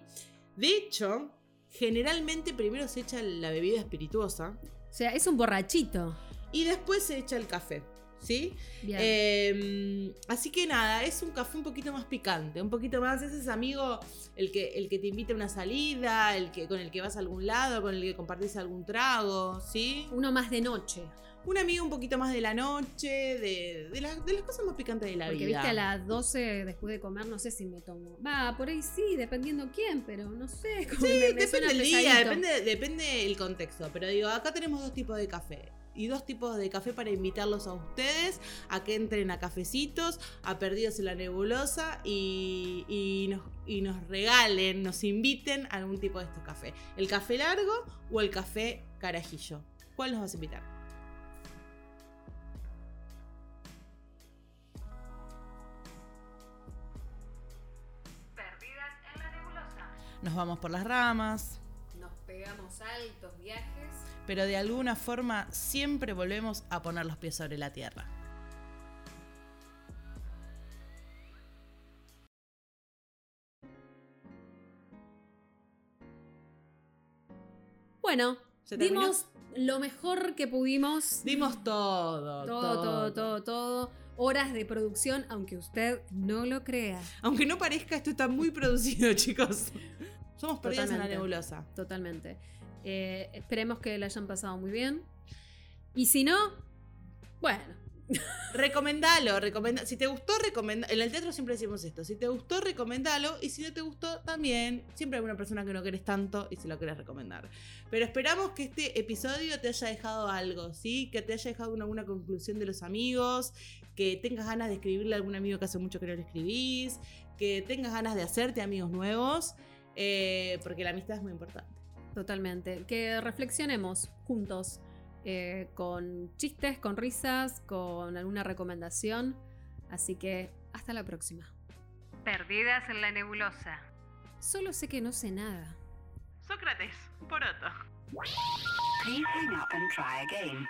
S3: De hecho, generalmente primero se echa la bebida espirituosa
S2: O sea, es un borrachito.
S3: y después se echa el café, ¿sí?
S2: Bien.
S3: Eh, así que nada, es un café un poquito más picante, un poquito más, ese es amigo el que, el que te invita a una salida, el que, con el que vas a algún lado, con el que compartís algún trago, ¿sí?
S2: Uno más de noche.
S3: Un amigo un poquito más de la noche, de, de, la- de las cosas más picantes de la
S2: Porque
S3: vida.
S2: viste a las 12 después de comer, no sé si me tomo. Va, por ahí sí, dependiendo quién, pero no sé. Como
S3: Sí,
S2: me- me
S3: depende del día, depende, depende el contexto. Pero digo, acá tenemos dos tipos de café. Y dos tipos de café para invitarlos a ustedes a que entren a cafecitos, a Perdidos en la Nebulosa y, y nos, y nos regalen, nos inviten a algún tipo de estos cafés. ¿El café largo o el café carajillo? ¿Cuál nos vas a invitar? Nos vamos por las ramas,
S2: Nos pegamos altos viajes.
S3: pero de alguna forma siempre volvemos a poner los pies sobre la tierra.
S2: Bueno, dimos lo mejor que pudimos.
S3: Dimos todo.
S2: Todo, todo, todo, todo. Horas de producción, aunque usted no lo crea.
S3: Aunque no parezca, esto está muy producido, chicos. Somos perdidos en la
S2: Totalmente.
S3: nebulosa.
S2: Totalmente. Eh, esperemos que la hayan pasado muy bien. Y si no, bueno.
S3: Recomendalo, recomenda. Si te gustó, recomenda. En el teatro siempre decimos esto. Si te gustó, recomendalo. Y si no te gustó, también. Siempre hay una persona que no querés tanto y se lo querés recomendar. Pero esperamos que este episodio te haya dejado algo, ¿sí? Que te haya dejado una, alguna conclusión de los amigos. Que tengas ganas de escribirle a algún amigo que hace mucho que no le escribís. Que tengas ganas de hacerte amigos nuevos. Eh, porque la amistad es muy importante.
S2: Totalmente. Que reflexionemos juntos. eh, con chistes, con risas, con alguna recomendación. Así que hasta la próxima.
S1: Perdidas en la nebulosa.
S2: Solo sé que no sé nada.
S1: Sócrates, poroto.
S17: Please hang up and try again.